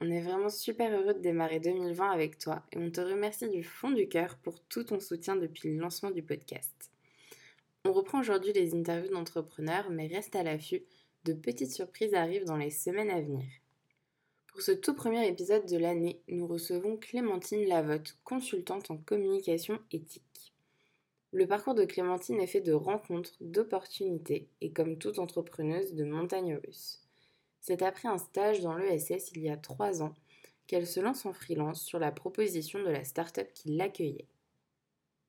On est vraiment super heureux de démarrer 2020 avec toi et on te remercie du fond du cœur pour tout ton soutien depuis le lancement du podcast. On reprend aujourd'hui les interviews d'entrepreneurs, mais reste à l'affût, de petites surprises arrivent dans les semaines à venir. Pour ce tout premier épisode de l'année, nous recevons Clémentine Lavotte, consultante en communication éthique. Le parcours de Clémentine est fait de rencontres, d'opportunités et comme toute entrepreneuse de montagnes russes. C'est après un stage dans l'ESS il y a trois ans qu'elle se lance en freelance sur la proposition de la start-up qui l'accueillait.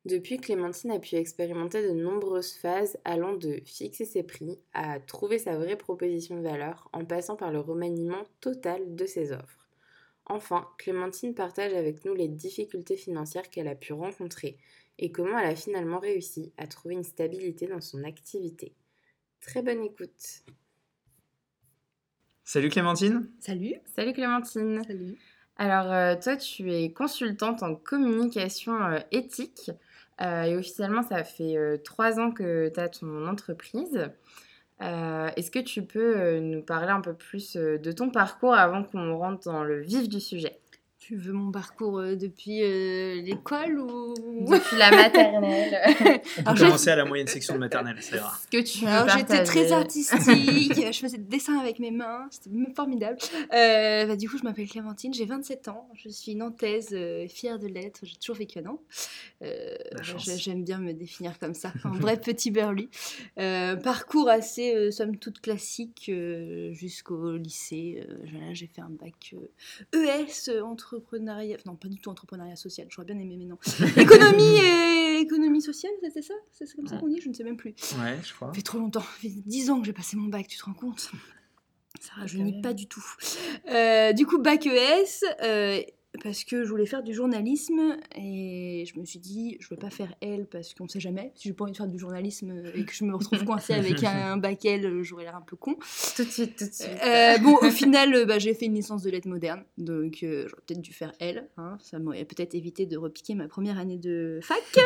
Depuis, Clémentine a pu expérimenter de nombreuses phases allant de fixer ses prix à trouver sa vraie proposition de valeur en passant par le remaniement total de ses offres. Enfin, Clémentine partage avec nous les difficultés financières qu'elle a pu rencontrer et comment elle a finalement réussi à trouver une stabilité dans son activité. Très bonne écoute. Salut Clémentine. Salut. Salut Clémentine. Salut. Alors euh, toi, tu es consultante en communication euh, éthique euh, et officiellement, ça fait trois ans que tu as ton entreprise. Est-ce que tu peux nous parler un peu plus de ton parcours avant qu'on rentre dans le vif du sujet? Tu veux mon parcours euh, depuis euh, l'école ou? Depuis la maternelle On peut commencer à la moyenne section de maternelle, c'est rare. Que tu Alors j'étais très artistique, je faisais des dessins avec mes mains, c'était formidable. Euh, bah, du coup, je m'appelle Clémentine, j'ai 27 ans, je suis nantaise, fière de l'être, j'ai toujours vécu à Nantes. J'aime bien me définir comme ça, un vrai petit burly. parcours assez, somme toute classique jusqu'au lycée. j'ai fait un bac ES e entre entrepreneuriat, non pas du tout entrepreneuriat social, j'aurais bien aimé mais non. économie et économie sociale, c'était ça? C'est comme ça qu'on dit? Je ne sais même plus. Ouais, je crois. Ça fait trop longtemps, ça fait 10 ans que j'ai passé mon bac, tu te rends compte? Ça rajeunit pas du tout. Euh, du coup, bac ES, euh, parce que je voulais faire du journalisme et je me suis dit je ne vais pas faire L parce qu'on ne sait jamais si j'ai pas envie de faire du journalisme et que je me retrouve coincée avec un, bac L j'aurais l'air un peu con tout de suite tout de suite euh, bon au final bah, j'ai fait une licence de lettres modernes donc euh, j'aurais peut-être dû faire L hein. ça m'aurait peut-être évité de repiquer ma première année de fac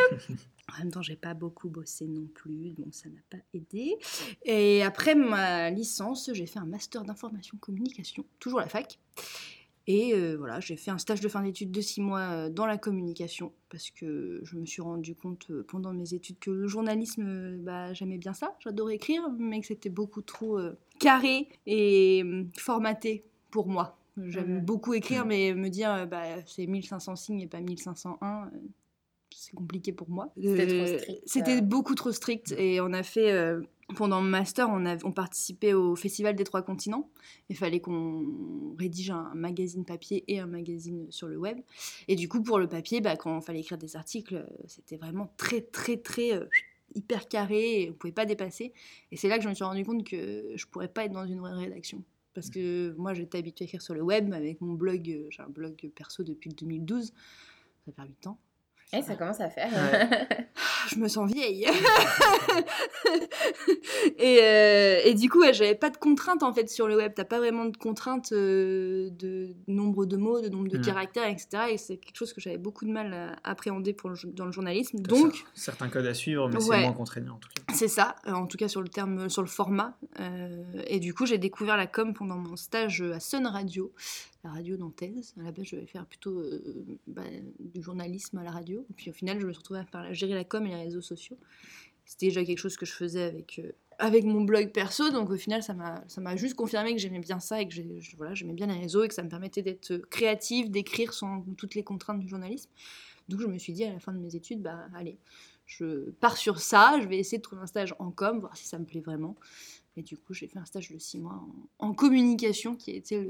En même temps, j'ai pas beaucoup bossé non plus, donc ça n'a pas aidé. Et après ma licence, j'ai fait un master d'information communication, toujours à la fac. Et euh, voilà, j'ai fait un stage de fin d'études de six mois euh, dans la communication parce que je me suis rendu compte euh, pendant mes études que le journalisme, bah, j'aimais bien ça, j'adorais écrire, mais que c'était beaucoup trop carré et formaté pour moi. J'aime beaucoup écrire, mais me dire bah, c'est 1500 signes et pas 1501, c'est compliqué pour moi. C'était trop strict. C'était beaucoup trop strict et on a fait pendant le master, on, a, on participait au Festival des Trois Continents. Il fallait qu'on rédige un magazine papier et un magazine sur le web. Et du coup, pour le papier, bah, quand il fallait écrire des articles, c'était vraiment très, très, très euh, hyper carré et on ne pouvait pas dépasser. Et c'est là que je me suis rendu compte que je ne pourrais pas être dans une vraie rédaction. Parce que moi, j'étais habituée à écrire sur le web avec mon blog. Euh, j'ai un blog perso depuis 2012. Ça fait 8 ans. Et ça commence à faire. je me sens vieille. et, euh, et, du coup, j'avais pas de contraintes en fait sur le web. T'as pas vraiment de contraintes euh, de nombre de mots, de nombre de mm. caractères, etc. Et c'est quelque chose que j'avais beaucoup de mal à appréhender pour dans le journalisme. Donc, certains codes à suivre, mais c'est moins contraignant en tout cas. C'est ça, euh, en tout cas sur le terme, sur le format. et du coup, j'ai découvert la com pendant mon stage à Sun Radio, la radio nantaise. À la base, je vais faire plutôt bah, du journalisme à la radio. Et puis au final, je me suis retrouvée à gérer la com et les réseaux sociaux. C'était déjà quelque chose que je faisais avec, euh, avec mon blog perso, donc au final, ça m'a juste confirmé que j'aimais bien ça et que j'aimais bien les réseaux et que ça me permettait d'être créative, d'écrire sans toutes les contraintes du journalisme. Donc je me suis dit à la fin de mes études, bah allez, je pars sur ça, je vais essayer de trouver un stage en com, voir si ça me plaît vraiment. Et du coup, j'ai fait un stage de six mois en, communication qui a été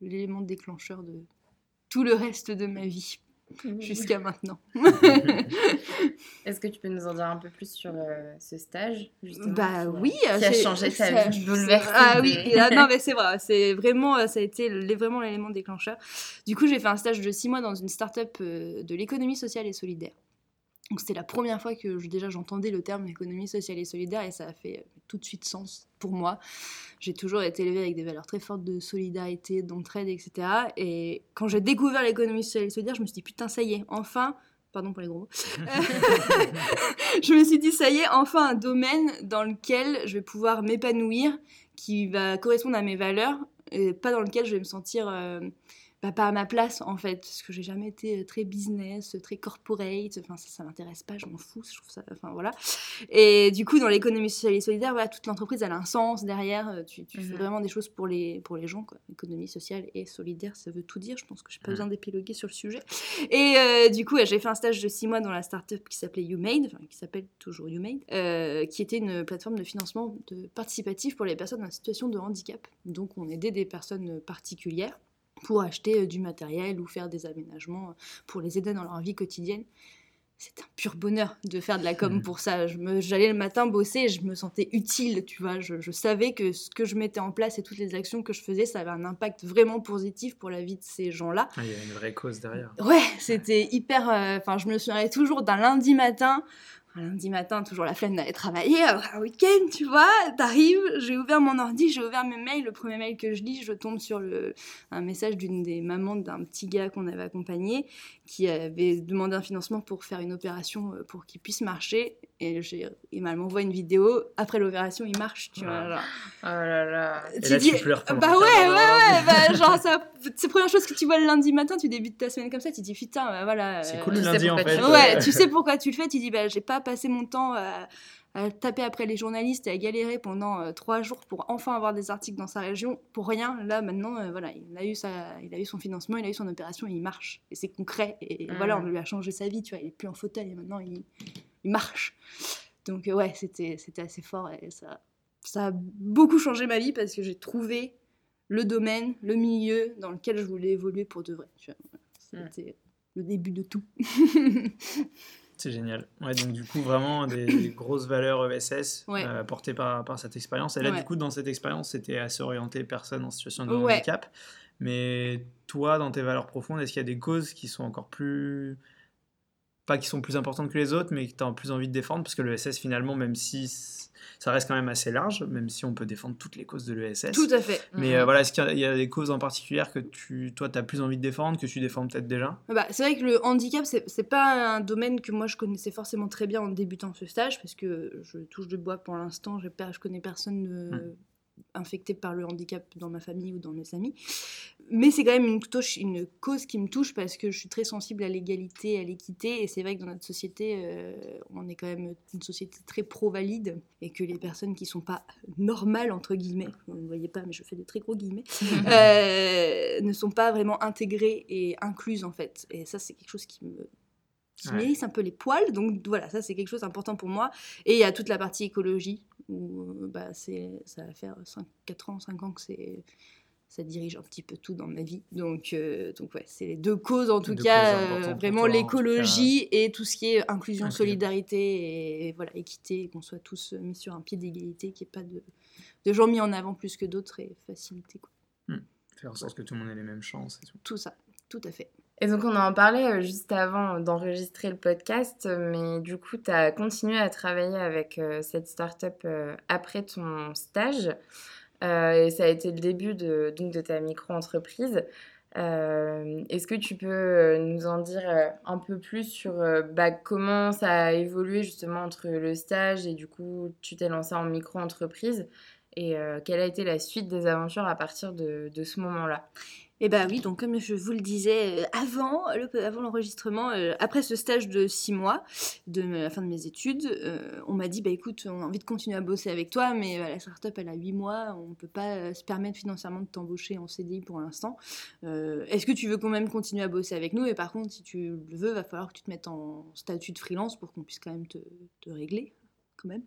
l'élément déclencheur de tout le reste de ma vie. jusqu'à maintenant. Est-ce que tu peux nous en dire un peu plus sur euh, ce stage justement, Bah qui, euh, oui, qui a c'est- changé ta ça- vie, bouleversé Ah oui, ah, non mais c'est vrai, c'est vraiment, euh, ça a été le- vraiment l'élément déclencheur. Du coup, j'ai fait un stage de six mois dans une start-up euh, de l'économie sociale et solidaire. Donc c'était la première fois que déjà j'entendais le terme économie sociale et solidaire et ça a fait euh, tout de suite sens pour moi. J'ai toujours été élevée avec des valeurs très fortes de solidarité, d'entraide, etc. Et quand j'ai découvert l'économie sociale et solidaire, je me suis dit putain ça y est, enfin, pardon pour les gros mots, je me suis dit, ça y est, enfin un domaine dans lequel je vais pouvoir m'épanouir, qui va correspondre à mes valeurs, et pas dans lequel je vais me sentir euh, bah, pas à ma place, en fait, parce que j'ai jamais été euh, très business, très corporate, enfin ça, ça m'intéresse pas, je m'en fous, je trouve ça, enfin voilà. Et du coup, dans l'économie sociale et solidaire, voilà, toute l'entreprise, elle a un sens derrière, euh, tu, fais Mhm. vraiment des choses pour les, pour les gens, quoi. Économie sociale et solidaire, ça veut tout dire, je pense que j'ai pas Mhm. besoin d'épiloguer sur le sujet. Et euh, du coup, j'ai fait un stage de six mois dans la startup qui s'appelait YouMade, enfin, qui s'appelle toujours YouMade, euh, qui était une plateforme de financement de participatif pour les personnes en situation de handicap. Donc, on aidait des personnes particulières pour acheter euh, du matériel ou faire des aménagements euh, pour les aider dans leur vie quotidienne. C'est un pur bonheur de faire de la com Mhm. pour ça. J'allais le matin bosser je me sentais utile, tu vois. Je, je savais que ce que je mettais en place et toutes les actions que je faisais, ça avait un impact vraiment positif pour la vie de ces gens-là. Ah, Il y a une vraie cause derrière. Ouais, c'était hyper. euh, Enfin, je me souviendrai toujours d'un lundi matin. Un lundi matin, toujours la flemme d'aller travailler, euh, un week-end, tu vois. T'arrives, j'ai ouvert mon ordi, j'ai ouvert mes mails. Le premier mail que je lis, je tombe sur le, un message d'une des mamans d'un petit gars qu'on avait accompagné qui avait demandé un financement pour faire une opération euh, pour qu'il puisse marcher. Et j'ai, il m'envoie une vidéo. Après l'opération, il marche, tu vois. Ah. genre. Oh là là. Et là, tu pleures Bah ouais, ouais, ouais, bah, genre, ça, c'est la première chose que tu vois le lundi matin, tu débutes ta semaine comme ça, tu te dis putain, bah, voilà. C'est euh, cool le tu sais lundi en pourquoi fait. tu- Ouais, tu sais pourquoi tu le fais, tu dis bah j'ai pas passé mon temps à, à taper après les journalistes et à galérer pendant euh, trois jours pour enfin avoir des articles dans sa région pour rien. Là maintenant, euh, voilà, il a eu sa, il a eu son financement, il a eu son opération, et il marche et c'est concret et Mhm. voilà, on lui a changé sa vie, tu vois, il est plus en fauteuil et maintenant il, il marche. Donc euh, ouais, c'était c'était assez fort et ça ça a beaucoup changé ma vie parce que j'ai trouvé le domaine, le milieu dans lequel je voulais évoluer pour de vrai. Mhm. C'était le début de tout. C'est génial. Ouais, donc du coup, vraiment des, des grosses valeurs ESS Ouais. euh, portées par, par cette expérience. Et là, Ouais. du coup, dans cette expérience, c'était assez orienté personnes en situation de Ouais. handicap. Mais toi, dans tes valeurs profondes, est-ce qu'il y a des causes qui sont encore plus... Pas qui sont plus importantes que les autres, mais que tu as plus envie de défendre Parce que l'ESS, finalement, même si ça reste quand même assez large, même si on peut défendre toutes les causes de l'ESS. Tout à fait. Mais euh, voilà, est-ce qu'il y a- il y, a des causes en particulier que tu, toi, tu as plus envie de défendre, que tu défends peut-être déjà? Bah, c'est vrai que le handicap, c'est pas un domaine que moi je connaissais forcément très bien en débutant ce stage, parce que je touche du bois pour l'instant, pas- je connais personne euh, Mm. infecté par le handicap dans ma famille ou dans mes amis. Mais c'est quand même une, touche- une cause qui me touche parce que je suis très sensible à l'égalité, à l'équité, et c'est vrai que dans notre société, euh, on est quand même une société très pro-valide, et que les personnes qui sont pas normales, entre guillemets, vous ne voyez pas, mais je fais des très gros guillemets, euh, ne sont pas vraiment intégrées et incluses en fait. Et ça, c'est quelque chose qui me qui Ouais. un peu les poils. Donc voilà, ça c'est quelque chose d'important pour moi. Et il y a toute la partie écologie où euh, bah, ça va faire 5, 4 ans, 5 ans que c'est, ça dirige un petit peu tout dans ma vie. Donc, euh, donc ouais, c'est les deux causes en tout Deux cas, euh, vraiment l'écologie et tout ce qui est inclusion, Inclusion. solidarité et, voilà, équité, qu'on soit tous mis sur un pied d'égalité, qu'il n'y ait pas de, de gens mis en avant plus que d'autres et facilité. Quoi. Faire en sorte que tout le monde ait les mêmes chances et tout. Tout ça, tout à fait. Et donc on en parlait euh, juste avant d'enregistrer le podcast, euh, mais du coup tu as continué à travailler avec euh, cette start-up euh, après ton stage. Euh, et ça a été le début de, ta micro-entreprise. Euh, Est-ce que tu peux euh, nous en dire un peu plus sur bah, comment ça a évolué justement entre le stage et du coup tu t'es lancé en micro-entreprise? Et quelle a été la suite des aventures à partir de ce moment-là? Et bah oui, donc comme je vous le disais euh, avant, le- avant l'enregistrement, euh, après ce stage de six mois de la fin de mes études, euh, on m'a dit bah écoute, on a envie de continuer à bosser avec toi, mais la startup elle a huit mois, on peut pas se permettre financièrement de t'embaucher en CDI pour l'instant. Est-ce que tu veux quand même continuer à bosser avec nous? Et par contre, si tu le veux, va falloir que tu te mettes en statut de freelance pour qu'on puisse quand même te régler quand même.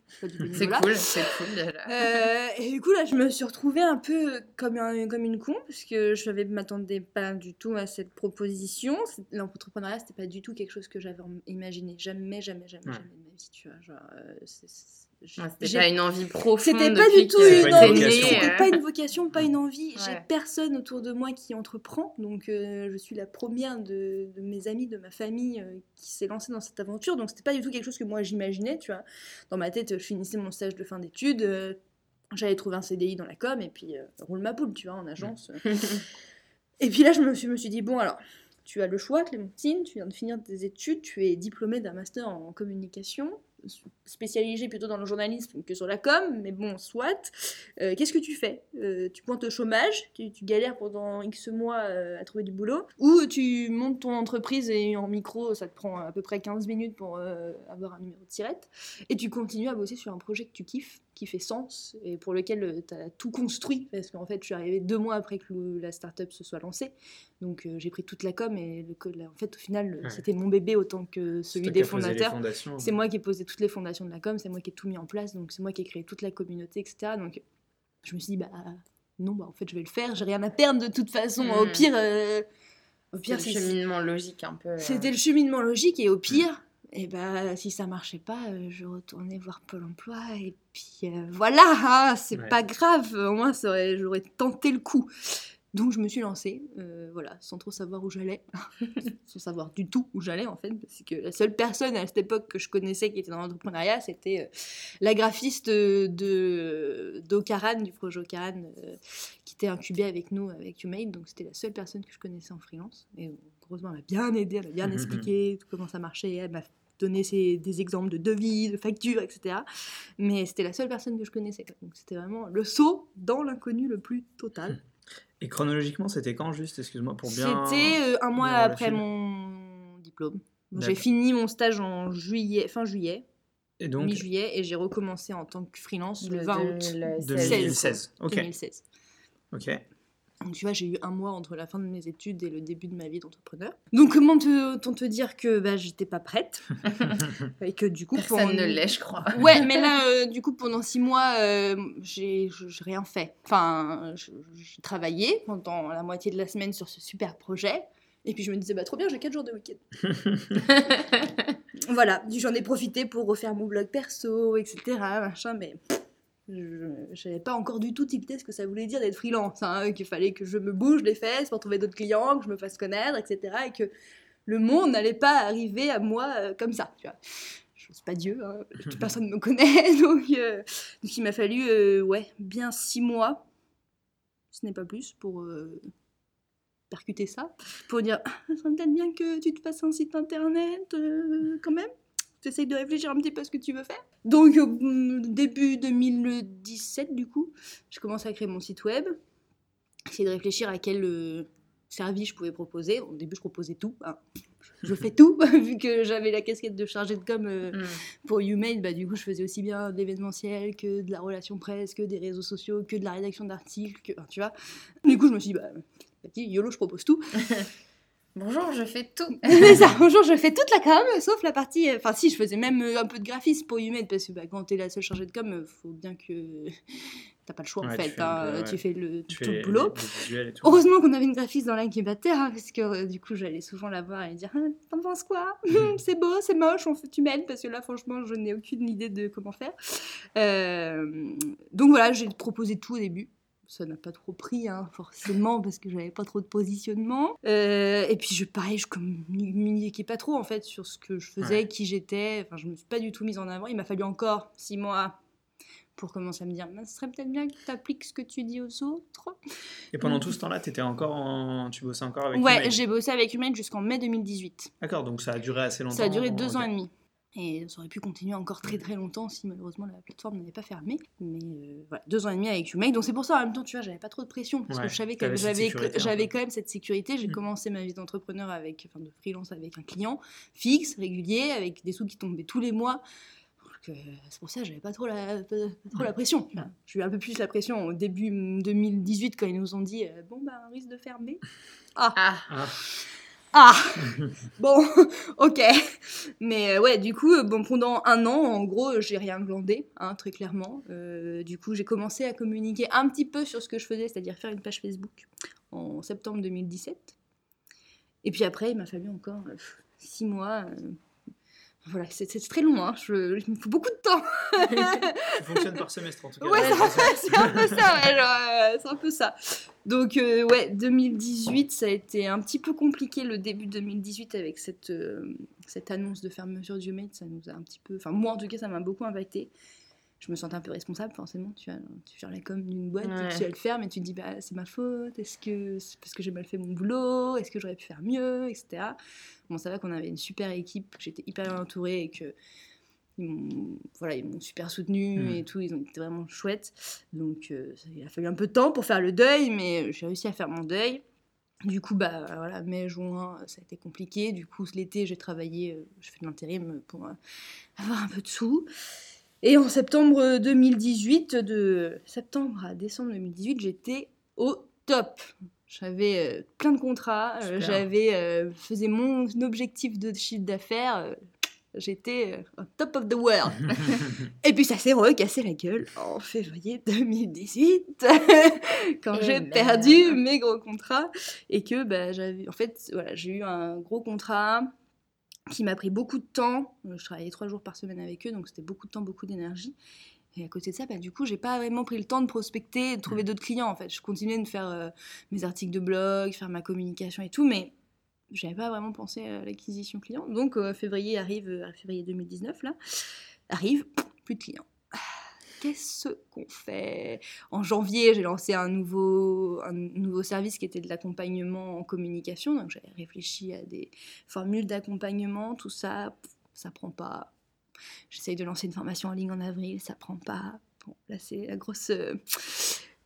C'est cool, c'est cool. Euh, et du coup, là, je me suis retrouvée un peu comme, un- comme une con, parce que je ne m'attendais pas du tout à cette proposition. L'entrepreneuriat, c'était pas du tout quelque chose que j'avais imaginé. Jamais, jamais, jamais, Ouais. jamais de ma vie, tu vois. Genre, euh, c'est- Ouais, C'était pas une envie profonde. C'était pas du tout une pas une envie, c'était euh, pas une vocation, pas une envie. J'ai personne autour de moi qui entreprend, donc euh, je suis la première de, de mes amis, de ma famille euh, qui s'est lancée dans cette aventure. Donc c'était pas du tout quelque chose que moi j'imaginais, tu vois. Dans ma tête, je finissais mon stage de fin d'études, euh, j'allais trouver un CDI dans la com et puis euh, roule ma poule, tu vois, en agence. Et puis là, je me suis, me suis dit, bon alors, tu as le choix, Clémentine, tu viens de finir tes études, tu es diplômée d'un master en communication, spécialisée plutôt dans le journalisme que sur la com, mais bon, soit. Euh, Qu'est-ce que tu fais? Euh, Tu pointes au chômage, tu, galères pendant X mois euh, à trouver du boulot, ou tu montes ton entreprise et en micro, ça te prend à peu près 15 minutes pour avoir un numéro de tirette, et tu continues à bosser sur un projet que tu kiffes, qui fait sens, et pour lequel tu as tout construit, parce qu'en fait, je suis arrivée deux mois après que le- la startup se soit lancée, donc euh, j'ai pris toute la com, et le, la- en fait, au final, Ouais. c'était mon bébé autant que C'est celui des fondateurs. C'est moi qui ai posé toutes les fondations de la com, c'est moi qui ai tout mis en place, donc c'est moi qui ai créé toute la communauté, etc. Donc je me suis dit, bah non, bah en fait je vais le faire, j'ai rien à perdre de toute façon. Au Mhm. pire, euh, au C'est pire le si- cheminement logique un peu. euh, c'était le cheminement logique, et au pire, et bah si ça marchait pas, euh, je retournais voir Pôle emploi, et puis euh, voilà, hein, c'est Ouais. pas grave, au moins j'aurais tenté le coup. Donc je me suis lancée, euh, voilà, sans trop savoir où j'allais, sans savoir du tout où j'allais en fait, parce que la seule personne à cette époque que je connaissais qui était dans l'entrepreneuriat, c'était euh, la graphiste euh, de d'Ocaran, du projet Ocaran, euh, qui était incubée avec nous, avec YouMade, donc c'était la seule personne que je connaissais en freelance. Et heureusement, elle m'a bien aidé, elle m'a bien expliqué comment ça marchait, elle m'a donné ses- des exemples de devis, de factures, etc. Mais c'était la seule personne que je connaissais. Donc c'était vraiment le saut dans l'inconnu le plus total. Et chronologiquement, c'était quand juste Excuse-moi pour bien. C'était euh, un mois après mon diplôme. J'ai fini mon stage en juillet, fin juillet, Et donc mi-juillet, et j'ai recommencé en tant que freelance le, le 20 août 2016. 2016. Ok. 2016. Ok. Donc tu vois, j'ai eu un mois entre la fin de mes études et le début de ma vie d'entrepreneur. Donc comment te, autant te dire que bah, j'étais pas prête et que du coup Personne pendant- ne l'est, je crois. Ouais, mais là, euh, du coup, pendant six mois, euh, j'ai rien fait. Enfin, j'ai travaillé pendant la moitié de la semaine sur ce super projet. Et puis je me disais, bah trop bien, j'ai quatre jours de week-end. Voilà, j'en ai profité pour refaire mon blog perso, etc. Machin, mais pff, je n'avais pas encore du tout tilté ce que ça voulait dire d'être freelance. hein, qu'il fallait que je me bouge les fesses pour trouver d'autres clients, que je me fasse connaître, etc. Et que le monde n'allait pas arriver à moi euh, comme ça. Tu vois. Je suis pas Dieu, hein, personne ne me connaît, donc, euh, donc il m'a fallu euh, ouais, bien six mois, ce n'est pas plus, pour percuter ça, pour dire Ah, ça serait peut-être bien que tu te fasses un site internet quand même. Tu essayes de réfléchir un petit peu à ce que tu veux faire. Donc au mm, début 2017 du coup, je commence à créer mon site web, essayer de réfléchir à quel euh, service je pouvais proposer. Au début je proposais tout, hein. je fais tout, vu que j'avais la casquette de chargée de com euh, Mm. pour YouMail, bah, du coup, je faisais aussi bien de l'événementiel que de la relation presse, que des réseaux sociaux, que de la rédaction d'articles, que, tu vois. Du coup, je me suis dit, bah, YOLO, je propose tout. Bonjour, je fais tout. C'est ça, bonjour, je fais toute la com, sauf la partie. euh, Enfin, si, je faisais même euh, un peu de graphisme pour YouMail, parce que bah, quand t'es la seule chargée de com, euh, faut bien que. T'as pas le choix, en Ouais, tu fait. fais hein, peu, ouais. Tu fais le, Tu tout fais le boulot. les tout. Heureusement qu'on avait une graphiste dans l'incubateur, hein, parce que euh, du coup, j'allais souvent la voir et dire Ah, T'en penses quoi? C'est beau, c'est moche, on fait, tu m'aides Parce que là, franchement, je n'ai aucune idée de comment faire. Euh, donc voilà, j'ai proposé tout au début. Ça n'a pas trop pris, hein, forcément, parce que j'avais pas trop de positionnement. Euh, et puis, je, pareil, je communiquais pas trop, en fait, sur ce que je faisais, Ouais. qui j'étais. Enfin, je me suis pas du tout mise en avant. Il m'a fallu encore six mois pour commencer à me dire, ce serait peut-être bien que tu appliques ce que tu dis aux autres. Et pendant tout ce temps-là, étais encore en... tu bossais encore avec Ouais, j'ai bossé avec Humain jusqu'en mai 2018. D'accord, donc ça a duré assez longtemps. Ça a duré deux ans et demi. Et ça aurait pu continuer encore très très longtemps si malheureusement la plateforme n'avait pas fermé. Mais euh, voilà, deux ans et demi avec Humain. Donc c'est pour ça en même temps, tu vois, j'avais pas trop de pression. Parce Ouais, que je savais que j'avais, j'avais quand même cette sécurité. J'ai Mm. commencé ma vie d'entrepreneur avec, enfin de freelance avec un client fixe, régulier, avec des sous qui tombaient tous les mois. Donc, euh, c'est pour ça que j'avais pas trop la, pas, pas trop la pression. vois. J'ai eu un peu plus la pression au début mm, 2018 quand ils nous ont dit euh, bon bah un risque de fermer. Ah, Ah, Ah Bon, ok. Mais euh, ouais, du coup, euh, bon, pendant un an, en gros, j'ai rien glandé, hein, très clairement. Euh, du coup, j'ai commencé à communiquer un petit peu sur ce que je faisais, c'est-à-dire faire une page Facebook en septembre 2017. Et puis après, il m'a fallu encore euh, six mois. Voilà, c'est très long, hein. je- il me faut beaucoup de temps. Tu fonctionnes par semestre en tout cas. Ouais, ça- c'est ça. un peu ça, ouais, euh, c'est un peu ça. Donc, euh, ouais, 2018, ça a été un petit peu compliqué le début 2018 avec cette, euh, cette annonce de fermeture du Mate. Ça nous a un petit peu. Enfin, moi en tout cas, ça m'a beaucoup impacté. Je me sentais un peu responsable, forcément. Tu, as, tu gères la com d'une boîte, Ouais. tu vas le faire, mais tu te dis, bah, c'est ma faute. Est-ce que c'est parce que j'ai mal fait mon boulot Est-ce que j'aurais pu faire mieux Etc. Bon, ça va qu'on avait une super équipe, que j'étais hyper bien entourée et que ils m'ont voilà, ils m'ont super soutenu Mm. et tout, ils ont été vraiment chouettes. Donc euh, il a fallu un peu de temps pour faire le deuil, mais j'ai réussi à faire mon deuil. Du coup, bah voilà, mai, juin, ça a été compliqué. Du coup, l'été, j'ai travaillé, euh, je fais de l'intérim pour euh, avoir un peu de sous. Et en septembre 2018, de septembre à décembre 2018, j'étais au top. J'avais euh, plein de contrats, euh, j'avais euh, faisais mon objectif de chiffre d'affaires, j'étais au top of the world. Et puis ça s'est recassé la gueule en février 2018 quand Et j'ai merde. perdu mes gros contrats et que bah, j'avais en fait voilà j'ai eu un gros contrat qui m'a pris beaucoup de temps. Je travaillais trois jours par semaine avec eux donc c'était beaucoup de temps beaucoup d'énergie. Et à côté de ça, bah, du coup, j'ai pas vraiment pris le temps de prospecter, de trouver d'autres clients en fait. Je continuais de faire euh, mes articles de blog, faire ma communication et tout, mais j'avais pas vraiment pensé à l'acquisition client. Donc euh, février arrive, euh, février 2019 là, arrive, plus de clients. Qu'est-ce qu'on fait? En janvier, j'ai lancé un nouveau, un nouveau service qui était de l'accompagnement en communication. Donc j'avais réfléchi à des formules d'accompagnement, tout ça, ça prend pas. J'essaye de lancer une formation en ligne en avril, ça prend pas. Là c'est la grosse, euh,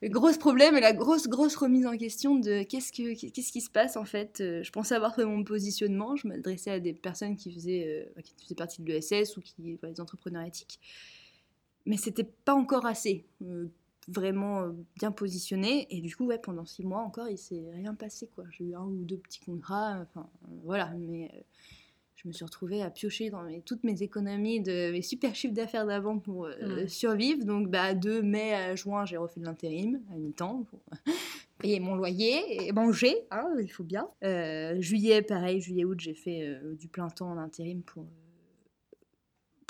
le gros problème et la grosse grosse remise en question de qu'est-ce que qu'est-ce qui se passe en fait. Euh, Je pensais avoir trouvé mon positionnement, je m'adressais à des personnes qui faisaient euh, qui faisaient partie de l'ESS ou qui voilà, des entrepreneurs éthiques, mais c'était pas encore assez. euh, vraiment euh, bien positionné et du coup ouais pendant six mois encore il s'est rien passé quoi j'ai eu un ou deux petits contrats enfin euh, voilà mais euh, je me suis retrouvée à piocher dans mes- toutes mes économies de mes super chiffres d'affaires d'avant pour survivre. Donc, bah, de mai à juin, j'ai refait de l'intérim à mi-temps pour payer mon loyer et manger, hein, il faut bien. Juillet, pareil, juillet-août, j'ai fait du plein temps en intérim pour,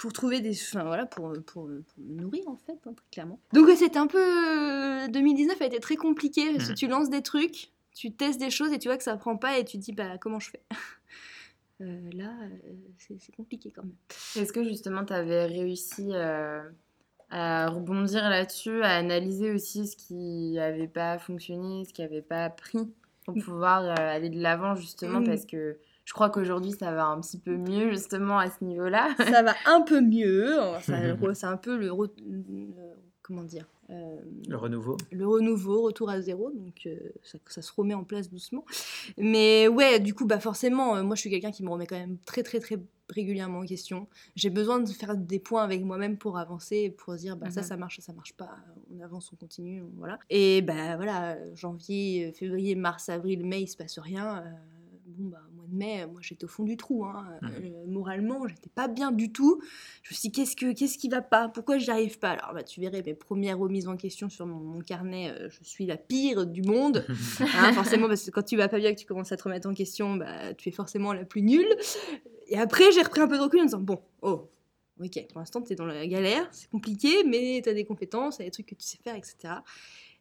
pour trouver des. Enfin, voilà, pour, pour, pour me nourrir en fait, hein, très clairement. Donc, ouais, c'était un peu. euh, 2019 a été très compliqué parce que Mhm. tu lances des trucs, tu testes des choses et tu vois que ça prend pas et tu te dis, bah, comment je fais? Euh, là, euh, c'est c'est compliqué quand même. Est-ce que justement tu avais réussi euh, à rebondir là-dessus, à analyser aussi ce qui n'avait pas fonctionné, ce qui n'avait pas pris pour pouvoir euh, aller de l'avant justement Mm. parce que je crois qu'aujourd'hui ça va un petit peu mieux justement à ce niveau-là. ça va un peu mieux. C'est un peu le, re- le- comment dire euh, Le renouveau. le renouveau, retour à zéro. Donc euh, ça, ça se remet en place doucement. Mais ouais, du coup, bah forcément, euh, moi je suis quelqu'un qui me remet quand même très très très régulièrement en question. J'ai besoin de faire des points avec moi-même pour avancer, pour se dire bah ça Mhm. ça marche, ça ça marche pas, on avance, on continue, on- voilà. Et bah voilà, janvier, février, mars, avril, mai, il se passe rien. euh, bon bah au mois de mai, moi j'étais au fond du trou, hein. Mhm. Euh, moralement j'étais pas bien du tout. Je me suis dit qu'est-ce que qu'est-ce qui va pas, pourquoi j'y arrive pas? Alors bah tu verrais mes premières remises en question sur mon, mon carnet, euh, je suis la pire du monde. Hein, forcément, parce que quand tu vas pas bien, que tu commences à te remettre en question, bah, tu es forcément la plus nulle. Et après, j'ai repris un peu de recul en me disant, bon, oh, ok, pour l'instant, tu es dans la galère, c'est compliqué, mais tu as des compétences, tu as des trucs que tu sais faire, etc.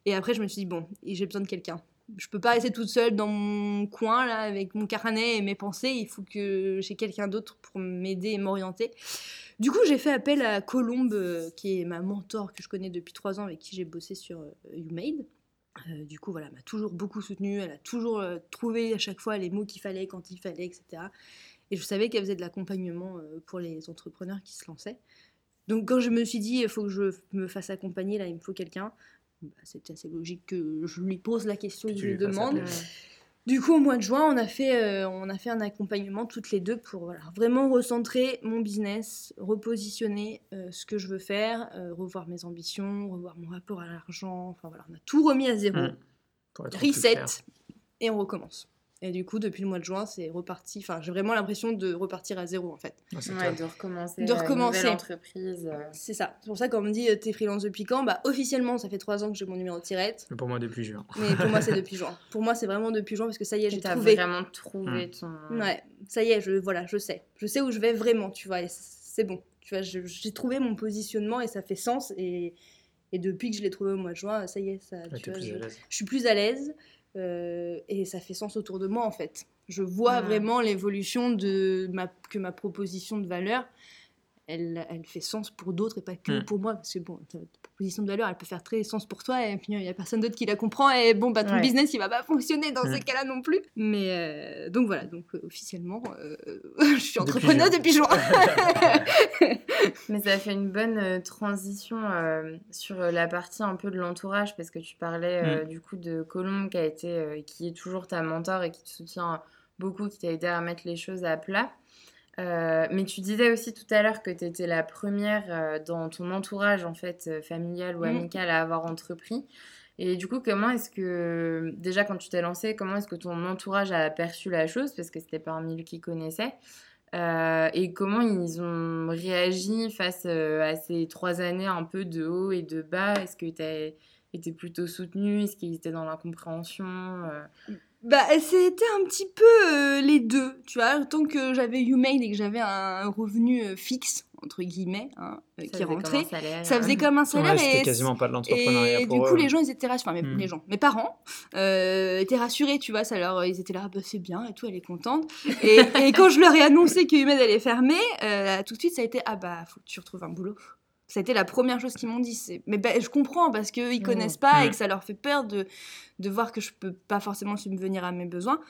Et après, je me suis dit, bon, j'ai besoin de quelqu'un. Je peux pas rester toute seule dans mon coin, là, avec mon carnet et mes pensées. Il faut que j'ai quelqu'un d'autre pour m'aider et m'orienter. Du coup, j'ai fait appel à Colombe, euh, qui est ma mentor que je connais depuis trois ans, avec qui j'ai bossé sur euh. Euh, du coup, voilà, m'a toujours beaucoup soutenue, elle a toujours euh, trouvé à chaque fois les mots qu'il fallait, quand il fallait, etc. Et je savais qu'elle faisait de l'accompagnement pour les entrepreneurs qui se lançaient. Donc quand je me suis dit, il faut que je me fasse accompagner, là, il me faut quelqu'un, bah, c'était assez logique que je lui pose la question, que je lui demande. Du coup, au mois de juin, on a fait, euh, on a fait un accompagnement toutes les deux pour voilà, vraiment recentrer mon business, repositionner euh, ce que je veux faire, euh, revoir mes ambitions, revoir mon rapport à l'argent. Enfin voilà, on a tout remis à zéro. Mm. Reset et on recommence. Et du coup, depuis le mois de juin, c'est reparti. Enfin, j'ai vraiment l'impression de repartir à zéro en fait. Ouais, top. de recommencer. De euh, une recommencer. nouvelle entreprise. euh. C'est ça. C'est pour ça qu'on me dit euh, t'es freelance depuis quand? Bah officiellement, ça fait trois ans que j'ai mon numéro de tirette. Mais Pour moi, depuis juin. Mais pour moi, c'est depuis juin. Pour moi, c'est vraiment depuis juin parce que ça y est, j'ai t'as trouvé. vraiment trouvé ton. Ouais, ça y est, je, voilà, je sais. Je sais où je vais vraiment, tu vois, et c'est bon. Tu vois, j'ai trouvé mon positionnement et ça fait sens. Et, et depuis que je l'ai trouvé au mois de juin, ça y est, ça, Ouais, tu t'es vois, plus je, à l'aise. je suis plus à l'aise et ça fait sens autour de moi, en fait. Je vois vraiment l'évolution de ma, que ma proposition de valeur, elle, elle fait sens pour d'autres et pas que Mm. pour moi. Parce que bon, ta ta proposition de valeur, elle peut faire très sens pour toi et puis il y a personne d'autre qui la comprend et bon, bah ton Ouais. business, il va pas fonctionner dans Mm. ces cas-là non plus. Mais euh, donc voilà, donc euh, officiellement, euh, je suis Depuis entrepreneur depuis juin. Mais ça fait une bonne transition euh, sur la partie un peu de l'entourage parce que tu parlais euh, du coup de Colombe qui a été euh, qui est toujours ta mentor et qui te soutient beaucoup, qui t'a aidé à mettre les choses à plat. Euh, mais tu disais aussi tout à l'heure que tu étais la première euh, dans ton entourage en fait euh, familial ou Mhm. amical à avoir entrepris. Et du coup, comment est-ce que, déjà quand tu t'es lancée, comment est-ce que ton entourage a perçu la chose? Parce que c'était pas un milieu qu'ils connaissaient. Et comment ils ont réagi face à ces trois années un peu de haut et de bas? Est-ce que tu as été plutôt soutenu Est-ce qu'ils étaient dans l'incompréhension Euh, Bah, c'était un petit peu euh, les deux, tu vois. Tant que j'avais YouMail et que j'avais un revenu euh, fixe, entre guillemets, hein, euh, ça qui faisait comme rentrait, un salaire, ça faisait euh, comme un salaire Ouais, et quasiment pas de l'entrepreneuriat Et pour du eux. coup, les gens, ils étaient rassurés. Enfin, mes, Mm. les gens, mes parents euh, étaient rassurés, tu vois. Ça leur, ils étaient là, bah, c'est bien et tout, elle est contente. Et, et quand je leur ai annoncé que Humed allait fermer, euh, tout de suite, ça a été, ah bah, faut que tu retrouves un boulot. Ça a été la première chose qu'ils m'ont dit. C'est- Mais bah, je comprends parce qu'ils Mm. connaissent pas et que ça leur fait peur de, de voir que je peux pas forcément subvenir à mes besoins.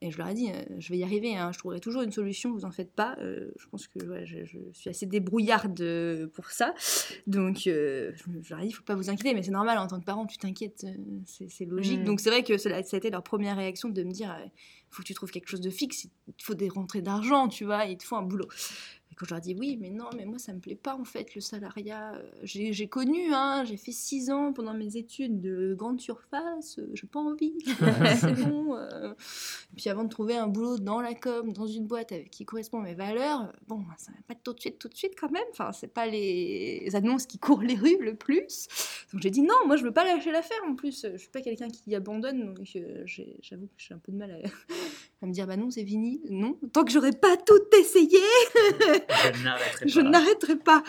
Et je leur ai dit, euh, je vais y arriver, hein, je trouverai toujours une solution, vous en faites pas. Euh, je pense que ouais, je, je suis assez débrouillarde euh, pour ça. Donc, euh, je, leur ai dit, il faut pas vous inquiéter, mais c'est normal, en tant que parent, tu t'inquiètes, c'est c'est logique. Mm. Donc, c'est vrai que cela- ça a été leur première réaction de me dire, il faut que tu trouves quelque chose de fixe, il te faut des rentrées d'argent, tu vois, il te faut un boulot. Et quand je leur dis oui, mais non, mais moi ça me plaît pas en fait le salariat. Euh, J'ai connu, hein, j'ai fait six ans pendant mes études de grande surface, euh, j'ai pas envie, c'est bon. euh. Et puis avant de trouver un boulot dans la com, dans une boîte avec qui correspond à mes valeurs, bon, bah, ça va pas être tout de suite, tout de suite quand même. Enfin, c'est pas les annonces qui courent les rues le plus. Donc j'ai dit non, moi je veux pas lâcher l'affaire en plus. Je suis pas quelqu'un qui abandonne, donc euh, j'avoue que j'ai un peu de mal à, à me dire bah non, c'est fini. Non, tant que j'aurais pas tout essayé, Je n'arrêterai pas.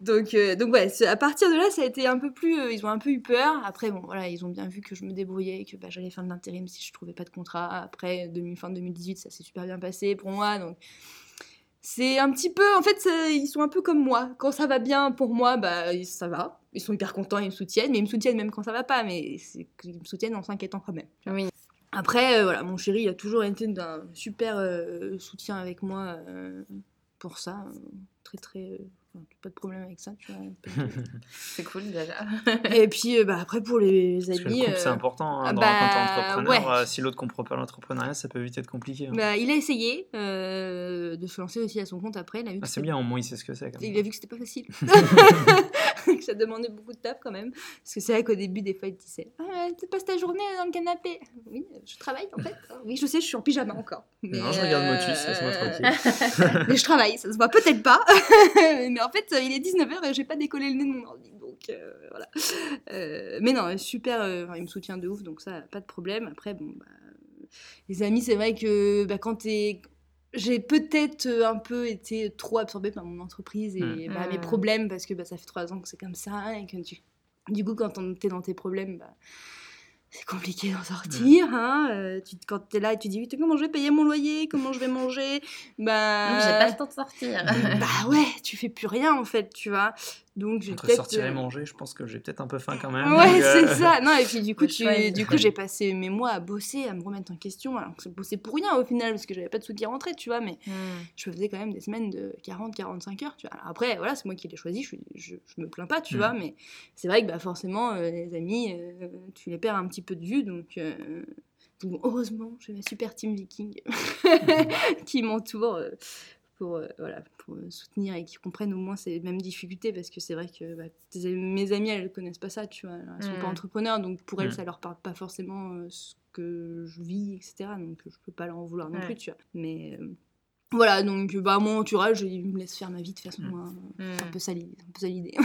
Donc, euh, donc ouais, à partir de là, ça a été un peu plus. euh, ils ont un peu eu peur. Après, bon, voilà, ils ont bien vu que je me débrouillais, et que bah, j'allais faire de l'intérim si je trouvais pas de contrat. Après, 2000, fin 2018, ça s'est super bien passé pour moi. Donc, c'est un petit peu. En fait, ça- ils sont un peu comme moi. Quand ça va bien pour moi, bah, ça va. Ils sont hyper contents, ils me soutiennent, mais ils me soutiennent même quand ça va pas. Mais qu'ils me soutiennent en s'inquiétant quand même. Oui. Après, euh, voilà, mon chéri, il a toujours été d'un super euh, soutien avec moi euh, pour ça. très, très. Pas de problème avec ça, tu vois. C'est cool déjà. Et puis, euh, bah, après, pour les amis. c'est euh, important. hein, ah dans- bah, quand t'es entrepreneur, ouais. euh, si l'autre comprend pas l'entrepreneuriat, ça peut vite être compliqué. hein. bah, il a essayé euh, de se lancer aussi à son compte après. Il a vu que Ah, c'est bien, au moins il sait ce que c'est. Il a vu que c'était pas facile. ça demandait beaucoup de taf quand même. Parce que c'est vrai qu'au début, des fois, il disait Ah, tu passes ta journée dans le canapé. Oui, je travaille en fait. Oui, je sais, je suis en pyjama encore. Mais, Non, je regarde euh, Motus, laisse-moi tranquille. mais je travaille, ça se voit peut-être pas. mais en fait, il est 19h et j'ai pas décollé le nez de mon ordi. Donc euh, voilà. Euh, mais non, super, euh, il me soutient de ouf, donc ça, pas de problème. Après, bon, bah, les amis, c'est vrai que bah, quand t'es. J'ai peut-être euh, un peu été trop absorbée par mon entreprise et Mm. bah, mes Mm. problèmes parce que bah, ça fait trois ans que c'est comme ça et que tu- du coup, quand on- t'es dans tes problèmes, bah, c'est compliqué d'en sortir. Hein euh, tu, quand t'es là et tu dis comment je vais payer mon loyer, comment je vais manger, bah Non, j'ai pas le temps de sortir. bah ouais, tu fais plus rien en fait, tu vois. Donc j'ai Entre peut-être. sortir et euh, manger, je pense que j'ai peut-être un peu faim quand même. Ouais, donc, euh, c'est ça. Non, et puis du coup, tu, du coup, j'ai passé mes mois à bosser, à me remettre en question. Alors que c'est bosser pour rien au final, parce que j'avais pas de sous qui rentraient, tu vois. Mais Hmm. je faisais quand même des semaines de 40-45 heures, tu vois. Alors après, voilà, c'est moi qui l'ai choisi, je, je, je me plains pas, tu Mm. vois. Mais c'est vrai que bah, forcément, euh, les amis, euh, tu les perds un petit peu de vue. Donc, euh, donc, heureusement, j'ai ma super team viking qui m'entoure. Euh, pour, euh, voilà, pour me soutenir et qu'ils comprennent au moins ces mêmes difficultés parce que c'est vrai que bah, tes- mes amies elles connaissent pas ça tu vois elles sont pas Mm. entrepreneurs donc pour elles Mm. ça leur parle pas forcément euh, ce que je vis etc donc je peux pas leur en vouloir non Ouais. plus tu vois mais euh, voilà donc bah mon entourage il me laisse faire ma vie de toute façon hein. Mm. c'est un peu ça l'idée c'est un peu ça l'idée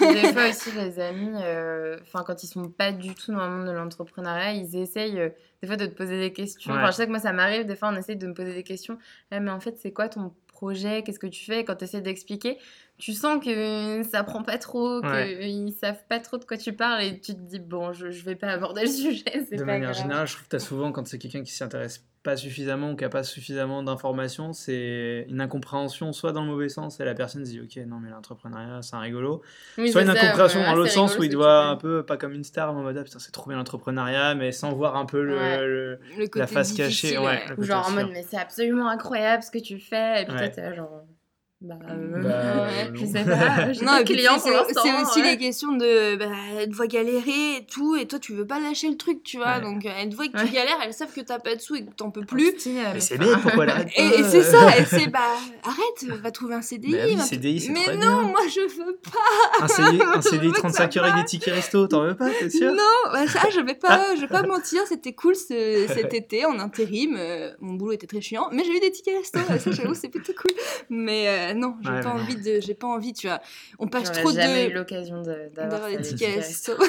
des fois aussi, les amis, euh, enfin quand ils sont pas du tout dans le monde de l'entrepreneuriat, ils essayent euh, des fois de te poser des questions. Ouais. Enfin, je sais que moi, ça m'arrive, des fois, on essaye de me poser des questions. Ah, mais en fait, c'est quoi ton projet Qu'est-ce que tu fais Quand tu essaies d'expliquer, tu sens que ça prend pas trop, Ouais. qu'ils savent pas trop de quoi tu parles et tu te dis, bon, je, je vais pas aborder le sujet, c'est De pas manière grave. générale, je trouve que tu as souvent, quand c'est quelqu'un qui s'y intéresse pas suffisamment ou qui a pas suffisamment d'informations, c'est une incompréhension, soit dans le mauvais sens, et la personne se dit Ok, non, mais l'entrepreneuriat, c'est un rigolo. Soit une incompréhension ouais, dans l'autre sens où il doit un peu, pas comme une star, en mode Ah, putain, c'est trop bien l'entrepreneuriat, mais sans voir un peu le. Ouais. le- le côté la face cachée, ouais. le Ou côté genre en mode, mais c'est absolument incroyable ce que tu fais. Et puis Ouais. toi, genre, bah, euh, Bah, ouais, non. je sais pas, Non, clients c'est- aussi ouais. les questions de. Bah, elle te voit galérer et tout, et toi tu veux pas lâcher le truc, tu vois. Ouais. Donc euh, elle te voit que Ouais. tu galères, elles savent que t'as pas de sous et que t'en peux Plus, plus. Mais c'est bête, pourquoi elle arrête Et, et c'est ça, et c'est bah arrête, va trouver un CDI. Bah oui, va- CDI, c'est Mais très non, bien. moi je veux pas. Un CDI, un CDI veux que 35 ça heures et des tickets resto, t'en veux pas, t'es sûr? Non, bah, ça je vais Ah. pas, je vais pas mentir, c'était cool ce- cet été en intérim. euh, mon boulot était très chiant, mais j'ai eu des tickets resto, ça j'avoue c'est plutôt cool. Mais euh, non, j'ai Ouais, pas envie de, j'ai pas envie, tu vois. On passe J'aurais trop jamais eu de l'occasion d'avoir des tickets resto.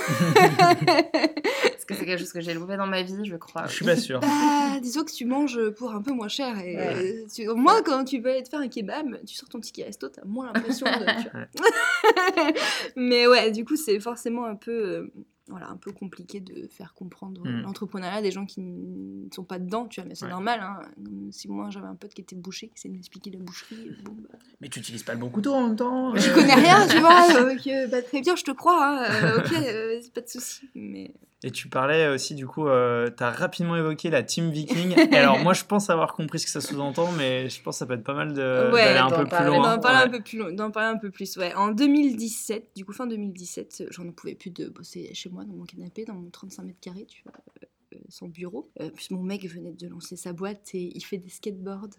Parce que c'est quelque chose que j'ai loupé dans ma vie, je crois. Je suis pas sûr. Bah, disons que tu manges pour un peu moins cher. Et Ouais. euh, tu- moi, quand tu vas aller te faire un kebab, tu sors ton ticket resto, t'as moins l'impression de. tu vois. Mais ouais, du coup, c'est forcément un peu, euh, voilà, un peu compliqué de faire comprendre Mm. l'entrepreneuriat à des gens qui ne sont pas dedans, tu vois. Mais c'est Ouais. normal. Hein. Si moi, j'avais un pote qui était boucher, qui essayait de m'expliquer la boucherie, bon, bah, Mais tu utilises pas le bon couteau en même temps je euh. connais rien, tu vois. euh, bah, très bien, je te crois. hein, euh, ok, euh, c'est pas de souci. Mais Et tu parlais aussi, du coup, euh, tu as rapidement évoqué la team viking. Et alors, moi, je pense avoir compris ce que ça sous-entend, mais je pense que ça peut être pas mal de- Ouais, d'aller un peu plus parler. loin. D'en parler Ouais. un peu plus long- d'en parler un peu plus, ouais. En 2017, du coup fin 2017, euh, j'en pouvais plus de bosser chez moi dans mon canapé, dans mon 35 mètres carrés, tu vois, euh, euh, sans bureau. Euh, puis mon mec venait de lancer sa boîte et il fait des skateboards.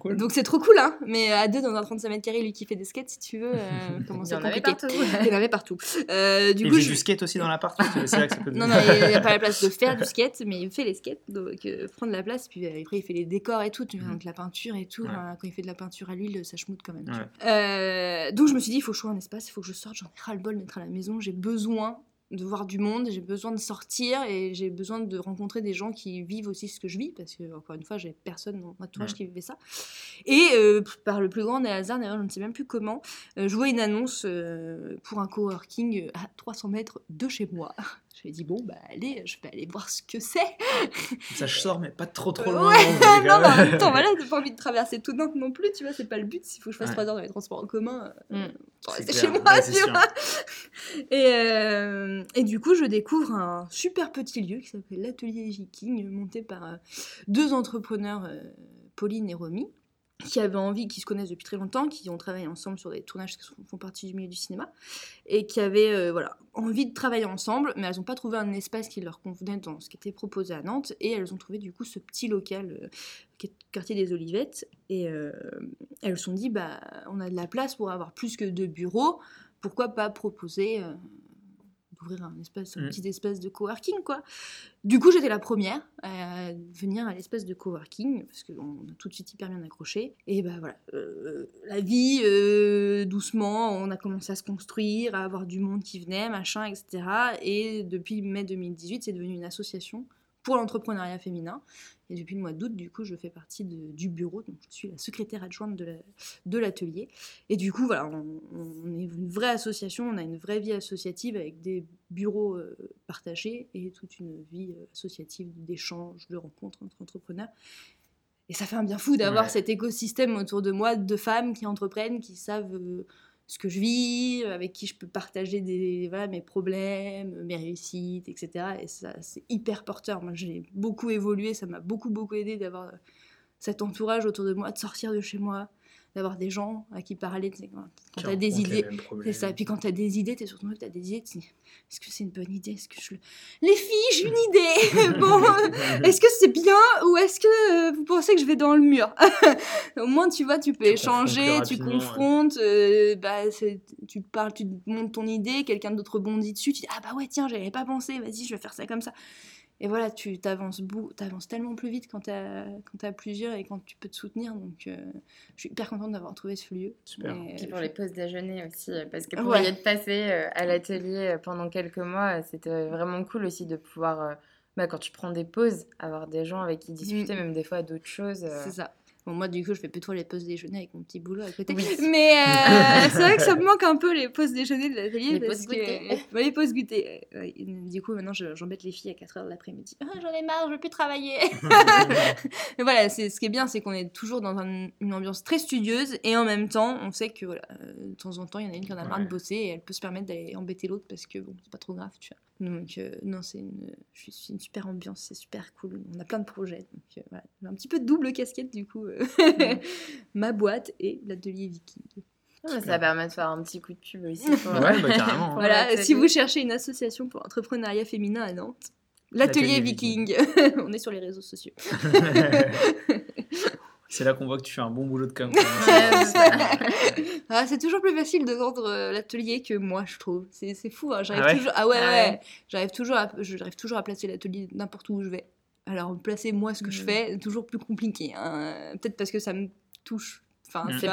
Cool. Donc c'est trop cool, hein. Mais à deux dans un 35 mètres carrés, lui qui fait des skates, si tu veux, euh, comment Il y c'est en avait compliqué. partout. Il y en avait partout. Euh, du il coup, fait je... du skate aussi dans l'appart, parce que c'est là que ça peut Non, non, il n'y a pas la place de faire du skate, mais il fait les skates, donc euh, prendre la place, puis euh, après il fait les décors et tout, tu vois, Mhm. donc la peinture et tout. Ouais. hein, quand il fait de la peinture à l'huile, ça schmoute quand même. Ouais. Euh, donc je me suis dit, il faut que je trouve un espace, il faut que je sorte, j'en ai ras-le-bol d'être à la maison, j'ai besoin de voir du monde, j'ai besoin de sortir et j'ai besoin de rencontrer des gens qui vivent aussi ce que je vis, parce que, encore une fois, j'ai personne dans mon entourage Ouais. qui vivait ça. Et euh, par le plus grand des hasards, d'ailleurs, je ne sais même plus comment, euh, je vois une annonce euh, pour un coworking à 300 mètres de chez moi. Je me dit, bon, bah allez, je vais aller voir ce que c'est. Ça, je sors, mais pas trop trop Ouais, loin. avez non, mais en même- temps, voilà, t'as pas envie de traverser tout Nantes non plus, tu vois, c'est pas le but. S'il faut que je fasse Ouais. 3 heures dans les transports en commun, euh, Mm. rester chez moi, ouais, c'est tu vois. Et, euh, et du coup, je découvre un super petit lieu qui s'appelle l'Atelier Viking, monté par euh, deux entrepreneurs, euh, Pauline et Romy, qui avaient envie, qui se connaissent depuis très longtemps, qui ont travaillé ensemble sur des tournages qui font partie du milieu du cinéma, et qui avaient euh, voilà, envie de travailler ensemble, mais elles n'ont pas trouvé un espace qui leur convenait dans ce qui était proposé à Nantes, et elles ont trouvé du coup ce petit local euh, qui est quartier des Olivettes, et euh, elles se sont dit, bah, on a de la place pour avoir plus que deux bureaux, pourquoi pas proposer d'ouvrir un un Mm. petit espace de coworking, quoi. Du coup, j'étais la première à venir à l'espace de coworking, parce qu'on a tout de suite hyper bien accroché. Et bah voilà, euh, la vie, euh, doucement, on a commencé à se construire, à avoir du monde qui venait, machin, etc. Et depuis mai 2018, c'est devenu une association pour l'entrepreneuriat féminin. Et depuis le mois d'août, du coup, je fais partie de- du bureau, donc je suis la secrétaire adjointe de la- de l'atelier. Et du coup, voilà, on, on est une vraie association, on a une vraie vie associative avec des bureaux euh, partagés et toute une vie euh, associative d'échanges, de rencontres entre entrepreneurs. Et ça fait un bien fou d'avoir Ouais. cet écosystème autour de moi de femmes qui entreprennent, qui savent euh, ce que je vis, avec qui je peux partager des, voilà, mes problèmes, mes réussites, etc. Et ça, c'est hyper porteur. Moi, j'ai beaucoup évolué, ça m'a beaucoup, beaucoup aidé d'avoir euh, cet entourage autour de moi, de sortir de chez moi, d'avoir des gens à qui parler. tu sais, Quand, quand Qui t'as des idées, c'est ça. Puis quand t'as des idées, t'es sur ton truc, t'as des idées, tu est-ce que c'est une bonne idée? Est-ce que je le... Les filles, j'ai une idée bon, est-ce que c'est bien ou est-ce que vous pensez que je vais dans le mur? Au moins, tu vois, tu peux Tu échanger, tu ouais. confrontes, euh, bah, tu te parles, tu te montres ton idée, quelqu'un d'autre rebondit dessus, tu dis ah bah ouais tiens, j'avais pas pensé, vas-y, je vais faire ça comme ça. Et voilà, tu t'avances bou- t'avances tellement plus vite quand t'as quand t'as plusieurs et quand tu peux te soutenir. Donc, euh, je suis hyper contente d'avoir trouvé ce lieu. Super. Et, Puis euh, pour je- les pauses déjeuner aussi, euh, parce que pour Ouais. y être passé à l'atelier pendant quelques mois, c'était vraiment cool aussi de pouvoir, bah, quand tu prends des pauses, avoir des gens avec qui discuter, même des fois d'autres choses. C'est ça. Bon, moi, du coup, je fais plutôt les pauses déjeuner avec mon petit boulot à côté. Oui. Mais euh, c'est vrai que ça me manque un peu les pauses déjeuner de l'atelier. Les parce pauses que- goûter. Ouais, les pauses goûter. euh. Du coup, maintenant, je- j'embête les filles à 4h de l'après-midi. Ah, j'en ai marre, je veux plus travailler. Mais voilà, c'est ce qui est bien, c'est qu'on est toujours dans un- une ambiance très studieuse et en même temps, on sait que voilà, euh, de temps en temps, il y en a une qui en a marre de Ouais. bosser et elle peut se permettre d'aller embêter l'autre parce que bon, c'est pas trop grave, tu vois. Donc, euh, non, c'est une, je suis- c'est une super ambiance, c'est super cool. On a plein de projets. Donc, euh, voilà. J'ai un petit peu de double casquette du coup. euh, Ma boîte et l'atelier Viking. Ah, ça permet de faire un petit coup de pub aussi. Pour, Ouais, bah, carrément. Voilà, l'atelier. si vous cherchez une association pour entrepreneuriat féminin à Nantes, l'atelier L'Atelier Viking. On est sur les réseaux sociaux. C'est là qu'on voit que tu fais un bon boulot de com. Ah, c'est toujours plus facile de vendre euh, l'atelier que moi, je trouve. C'est c'est fou. hein, J'arrive Ah ouais toujours. Ah ouais, Ah ouais. ouais. J'arrive toujours, à... j'arrive toujours à placer l'atelier n'importe où je vais. Alors placer moi ce que je Mhm. fais, toujours plus compliqué. hein. Peut-être parce que ça me touche. Enfin, tu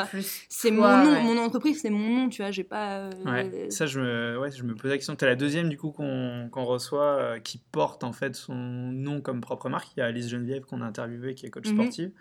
C'est mon nom, ouais. mon entreprise, c'est mon nom. Tu vois, j'ai pas. euh, Ouais, ça je me, ouais, je me pose la question. Tu es la deuxième du coup qu'on qu'on reçoit euh, qui porte en fait son nom comme propre marque. Il y a Alice Geneviève qu'on a interviewée qui est coach Mhm. sportive.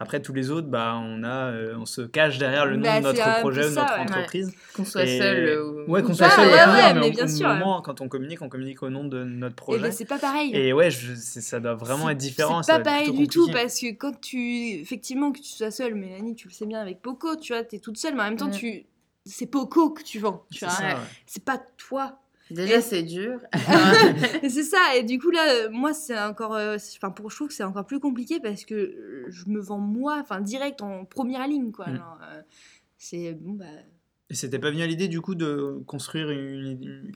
Après tous les autres, bah, on, a, euh, on se cache derrière le nom Bah, de notre projet ou de ça, notre ouais. entreprise. Qu'on soit Et- seul. euh, ou- Ouais, qu'on soit Ah, seul, ouais, mais au- bien au sûr. moment, quand on communique, on communique au nom de notre Et projet. ben c'est pas pareil. Et ouais, je- ça doit vraiment être différent. C'est ça pas pareil du tout parce que quand tu. Effectivement, que tu sois seule, Mélanie, tu le sais bien avec Poco, tu vois, t'es toute seule, mais en même temps, Mm. tu. C'est Poco que tu vends, tu C'est vois. ça, Ouais. pas toi. Déjà, Et- c'est dur. C'est ça, et du coup là, euh, moi c'est encore, euh, enfin pour je trouve que c'est encore plus compliqué parce que euh, je me vends moi, enfin direct en première ligne quoi. Mm. Euh, c'est bon bah, Et c'était pas venu à l'idée du coup de construire une, une,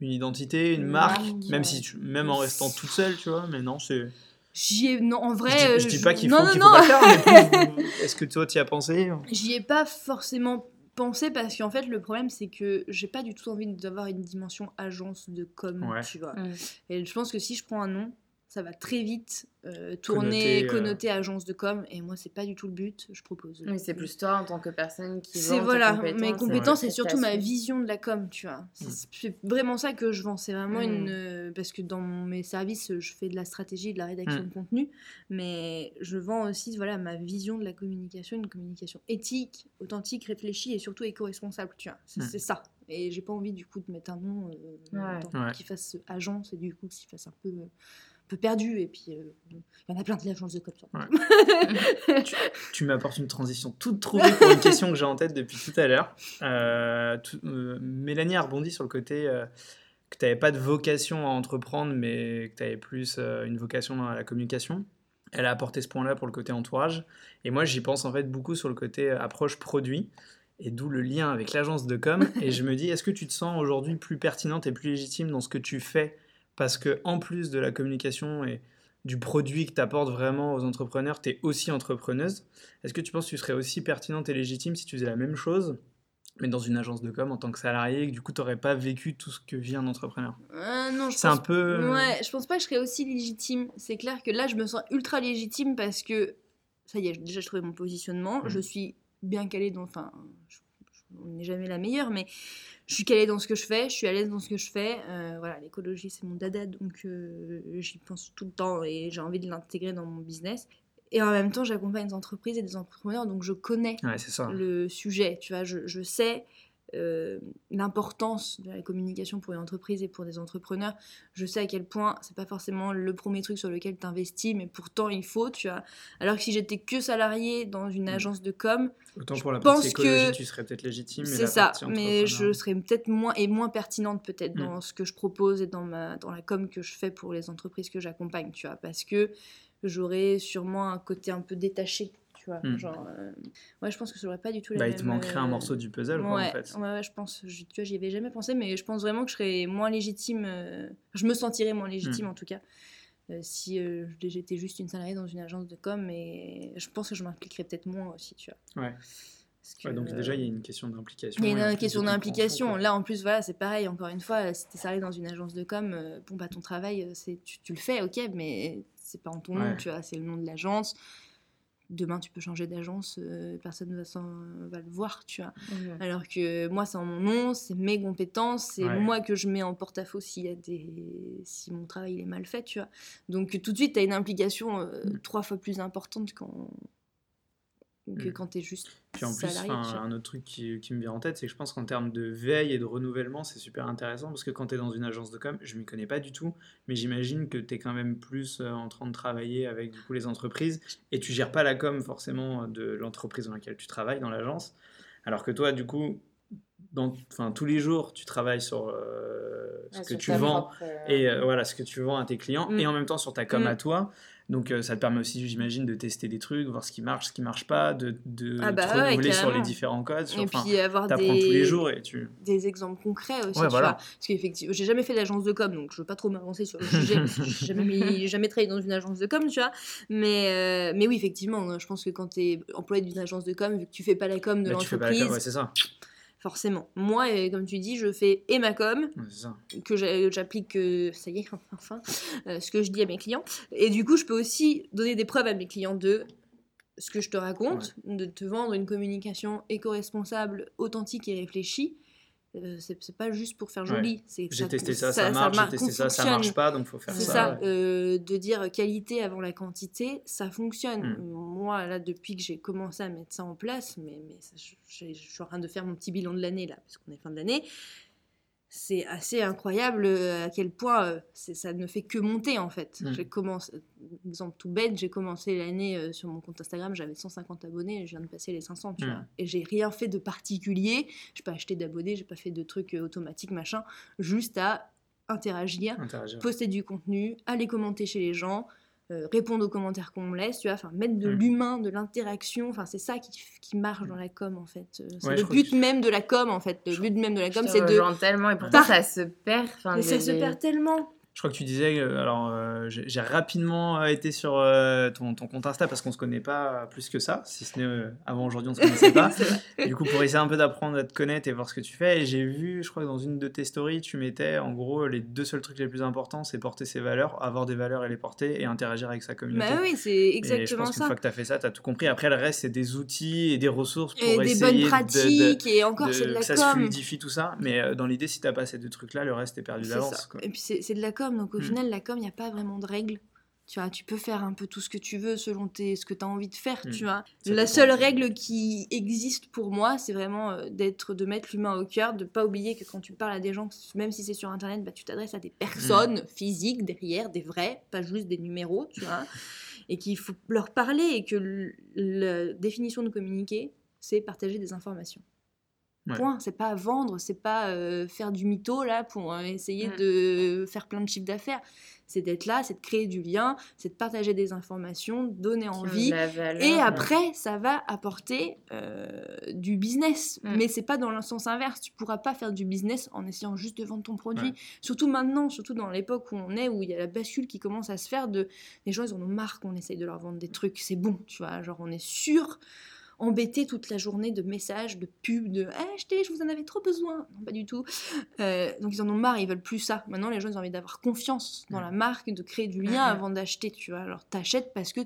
une identité, une Une marque, marque, même ouais. si tu- même en restant toute seule, tu vois. Mais non, c'est. j'y ai, non en vrai, je dis, je dis pas qu'il non, faut, non, qu'il non. faut faire, mais plus, est-ce que toi tu y as pensé? J'y ai pas forcément pensé parce qu'en fait le problème c'est que j'ai pas du tout envie d'avoir une dimension agence de com, Ouais. tu vois. Mm. Et je pense que si je prends un nom, ça va très vite euh, Connoter, tourner, euh, connoter agence de com et moi c'est pas du tout le but. Je propose. Oui, c'est plus toi en tant que personne qui C'est voilà, compétences mes et compétences tes et surtout ma vision de la com, tu vois. C'est Mm. c'est vraiment ça que je vends. C'est vraiment Mm. une. euh, Parce que dans mes services, je fais de la stratégie et de la rédaction Mm. de contenu, mais je vends aussi voilà, ma vision de la communication, une communication éthique, authentique, réfléchie et surtout éco-responsable, tu vois. C'est ça. Et j'ai pas envie du coup de mettre un nom euh, Ouais. Ouais. qui fasse agence et du coup qui fasse un peu. Un peu perdu et puis euh, il y en a plein de agences de com Ouais. Tu m'apportes une transition toute trouvée pour une question que j'ai en tête depuis tout à l'heure. Euh, euh, Mélanie a rebondi sur le côté euh, que tu n'avais pas de vocation à entreprendre, mais que tu avais plus une vocation dans la communication. Elle a apporté ce point-là pour le côté entourage. Et moi, j'y pense en fait beaucoup sur le côté approche produit. Et d'où le lien avec l'agence de com. Et je me dis, est-ce que tu te sens aujourd'hui plus pertinente et plus légitime dans ce que tu fais Parce que en plus de la communication et du produit que tu apportes vraiment aux entrepreneurs, tu es aussi entrepreneuse. Est-ce que tu penses que tu serais aussi pertinente et légitime si tu faisais la même chose, mais dans une agence de com en tant que salarié, et que du coup, tu n'aurais pas vécu tout ce que vit un entrepreneur? Euh, non, je C'est un pense peu. Ouais, je pense pas que je serais aussi légitime. C'est clair que là, je me sens ultra légitime parce que ça y est, déjà, je trouvé mon positionnement. Mhm. Je suis bien calée dans. Enfin, je- on n'est jamais la meilleure, mais je suis calée dans ce que je fais. Je suis à l'aise dans ce que je fais. Euh, voilà, l'écologie, c'est mon dada, donc euh, j'y pense tout le temps et j'ai envie de l'intégrer dans mon business. Et en même temps, j'accompagne des entreprises et des entrepreneurs, donc je connais Ouais, c'est ça. le sujet. Tu vois, je, je sais euh, l'importance de la communication pour une entreprise et pour des entrepreneurs. Je sais à quel point c'est pas forcément le premier truc sur lequel tu investis, mais pourtant il faut, tu vois. Alors que si j'étais que salarié dans une Mm. agence de com, Autant je pour la pense que tu serais peut-être légitime. c'est ça. Mais je serais peut-être moins et moins pertinente peut-être Mm. dans ce que je propose et dans ma dans la com que je fais pour les entreprises que j'accompagne, tu vois, parce que j'aurais sûrement un côté un peu détaché. Tu tu vois. Mm. Genre, euh, ouais, je pense que ça aurait pas du tout la Bah, même... il te manquerait un euh, morceau du puzzle, quoi, ouais, en fait. ouais, ouais, je pense, je- tu vois, j'y avais jamais pensé, mais je pense vraiment que je serais moins légitime, euh, je me sentirais moins Mm. légitime en tout cas, euh, si euh, j'étais juste une salariée dans une agence de com, et je pense que je m'impliquerais peut-être moins aussi, tu vois. Ouais. Que, Ouais, donc euh, déjà, il y a une question d'implication. il y a une question d'implication. Là, en plus, voilà, c'est pareil. Encore une fois, si t'es salarié dans une agence de com, euh, bon, bah, ton travail, euh, c'est, tu, tu le fais, ok, mais c'est pas en ton nom, Ouais. tu vois, c'est le nom de l'agence. Demain, tu peux changer d'agence, euh, personne va, s'en- va le voir, tu vois. Alors que moi, c'est en mon nom, c'est mes compétences, c'est Ouais. moi que je mets en porte-à-faux s'il y a des... si mon travail il est mal fait, tu vois. Donc tout de suite, tu as une implication euh, Mm. trois fois plus importante quand... que Mm. quand tu es juste Puis en plus, salarié. un autre truc qui, qui me vient en tête, c'est que je pense qu'en termes de veille et de renouvellement, c'est super intéressant parce que quand tu es dans une agence de com, je m'y connais pas du tout, mais j'imagine que tu es quand même plus euh, en train de travailler avec du coup les entreprises et tu gères pas la com forcément de l'entreprise dans laquelle tu travailles, dans l'agence. Alors que toi, du coup, dans, enfin, tous les jours, tu travailles sur euh, ce Ouais, que sur tu vends propre, euh, et euh, voilà ce que tu vends à tes clients Mm. et en même temps sur ta com Mm. à toi. Donc euh, ça te permet aussi, j'imagine, de tester des trucs, voir ce qui marche, ce qui marche pas, de, de Ah bah te ouais, renouveler sur les différents codes. Sur, Et puis avoir des... tous les jours et tu. des exemples concrets aussi, Ouais, tu voilà. vois. Parce qu'effectivement, j'ai jamais fait d'agence de com, donc je veux pas trop m'avancer sur le sujet, parce que j'ai jamais, mis- jamais travaillé dans une agence de com, tu vois. Mais, euh, mais oui, effectivement, je pense que quand tu es employé d'une agence de com, vu que tu fais pas la com de Bah, tu fais pas la l'entreprise, com, ouais, c'est ça. Forcément. Moi, euh, comme tu dis, je fais et ma com, que j'a- j'applique, euh, ça y est, enfin, euh, ce que je dis à mes clients. Et du coup, je peux aussi donner des preuves à mes clients de ce que je te raconte, de te vendre une communication éco-responsable, authentique et réfléchie. Euh, c'est c'est pas juste pour faire joli. c'est que J'ai testé ça, ça, ça marche, j'ai testé ça, ça marche pas, donc faut faire C'est ça. ça, ouais. euh, de dire qualité avant la quantité, ça fonctionne. Mm. Moi, là, depuis que j'ai commencé à mettre ça en place, mais, mais ça, je, je- je suis en train de faire mon petit bilan de l'année, là, parce qu'on est fin de l'année, c'est assez incroyable euh, à quel point euh, ça ne fait que monter, en fait. Mm. J'ai commencé, exemple tout bête, j'ai commencé l'année euh, sur mon compte Instagram, j'avais 150 abonnés, et je viens de passer les 500, tu Mm. vois. Et j'ai rien fait de particulier, j'ai pas acheté d'abonnés, j'ai pas fait de trucs automatiques, machin, juste à interagir Interagir. poster du contenu, aller commenter chez les gens, euh, répondre aux commentaires qu'on me laisse, tu vois, enfin mettre de Mm. l'humain, de l'interaction, enfin c'est ça qui, qui marche dans la com en fait. Euh, C'est Ouais, le but que- même de la com en fait. Le but même de la com c'est de... tellement et pourtant Par- ça se perd. Mais ça se perd tellement. Je crois que tu disais, euh, alors euh, j'ai rapidement euh, été sur euh, ton, ton compte Insta parce qu'on se connaît pas plus que ça, si ce n'est euh, avant aujourd'hui on se connaissait pas. Du coup, pour essayer un peu d'apprendre à te connaître et voir ce que tu fais, et j'ai vu, je crois que dans une de tes stories, tu mettais en gros les deux seuls trucs les plus importants, c'est porter ses valeurs, avoir des valeurs et les porter, et interagir avec sa communauté. Bah oui, c'est Et je exactement pense ça. fois que tu as fait ça, tu as tout compris. Après, le reste, c'est des outils et des ressources pour Et des essayer bonnes de- de- pratiques, et encore de- c'est de la que ça se fluidifie tout ça. Mais dans l'idée, si tu pas ces deux trucs-là, le reste est perdu d'avance. Et puis c'est c'est de la com, donc au Mm. final, la com, il n'y a pas vraiment de règles. Tu vois, tu peux faire un peu tout ce que tu veux selon tes, ce que tu as envie de faire, Mm. tu vois. Ça la seule règle qui existe pour moi, c'est vraiment euh, d'être, de mettre l'humain au cœur, de pas oublier que quand tu parles à des gens, même si c'est sur Internet, bah, tu t'adresses à des personnes Mm. physiques derrière, des vrais, pas juste des numéros, tu vois. et qu'il faut leur parler et que la définition de communiquer, c'est partager des informations. Ouais. Point. C'est pas vendre, c'est pas euh, faire du mytho là pour euh, essayer Mm. de faire plein de chiffres d'affaires. C'est d'être là, c'est de créer du lien, c'est de partager des informations, donner envie. valeur, Et après, ça va apporter euh, du business. Mm. Mais c'est pas dans le sens inverse. Tu pourras pas faire du business en essayant juste de vendre ton produit. Surtout maintenant, surtout dans l'époque où on est, où il y a la bascule qui commence à se faire de. Les gens, ils en ont marre qu'on essaye de leur vendre des trucs. C'est bon, tu vois. Genre, on est sûr embêté toute la journée de messages, de pubs, de Ah, achetez, je vous en avais trop besoin. Non, pas du tout. Euh, donc ils en ont marre, ils veulent plus ça. Maintenant, les gens, ils ont envie d'avoir confiance dans la marque, de créer du lien avant d'acheter, tu vois. Alors, t'achètes parce que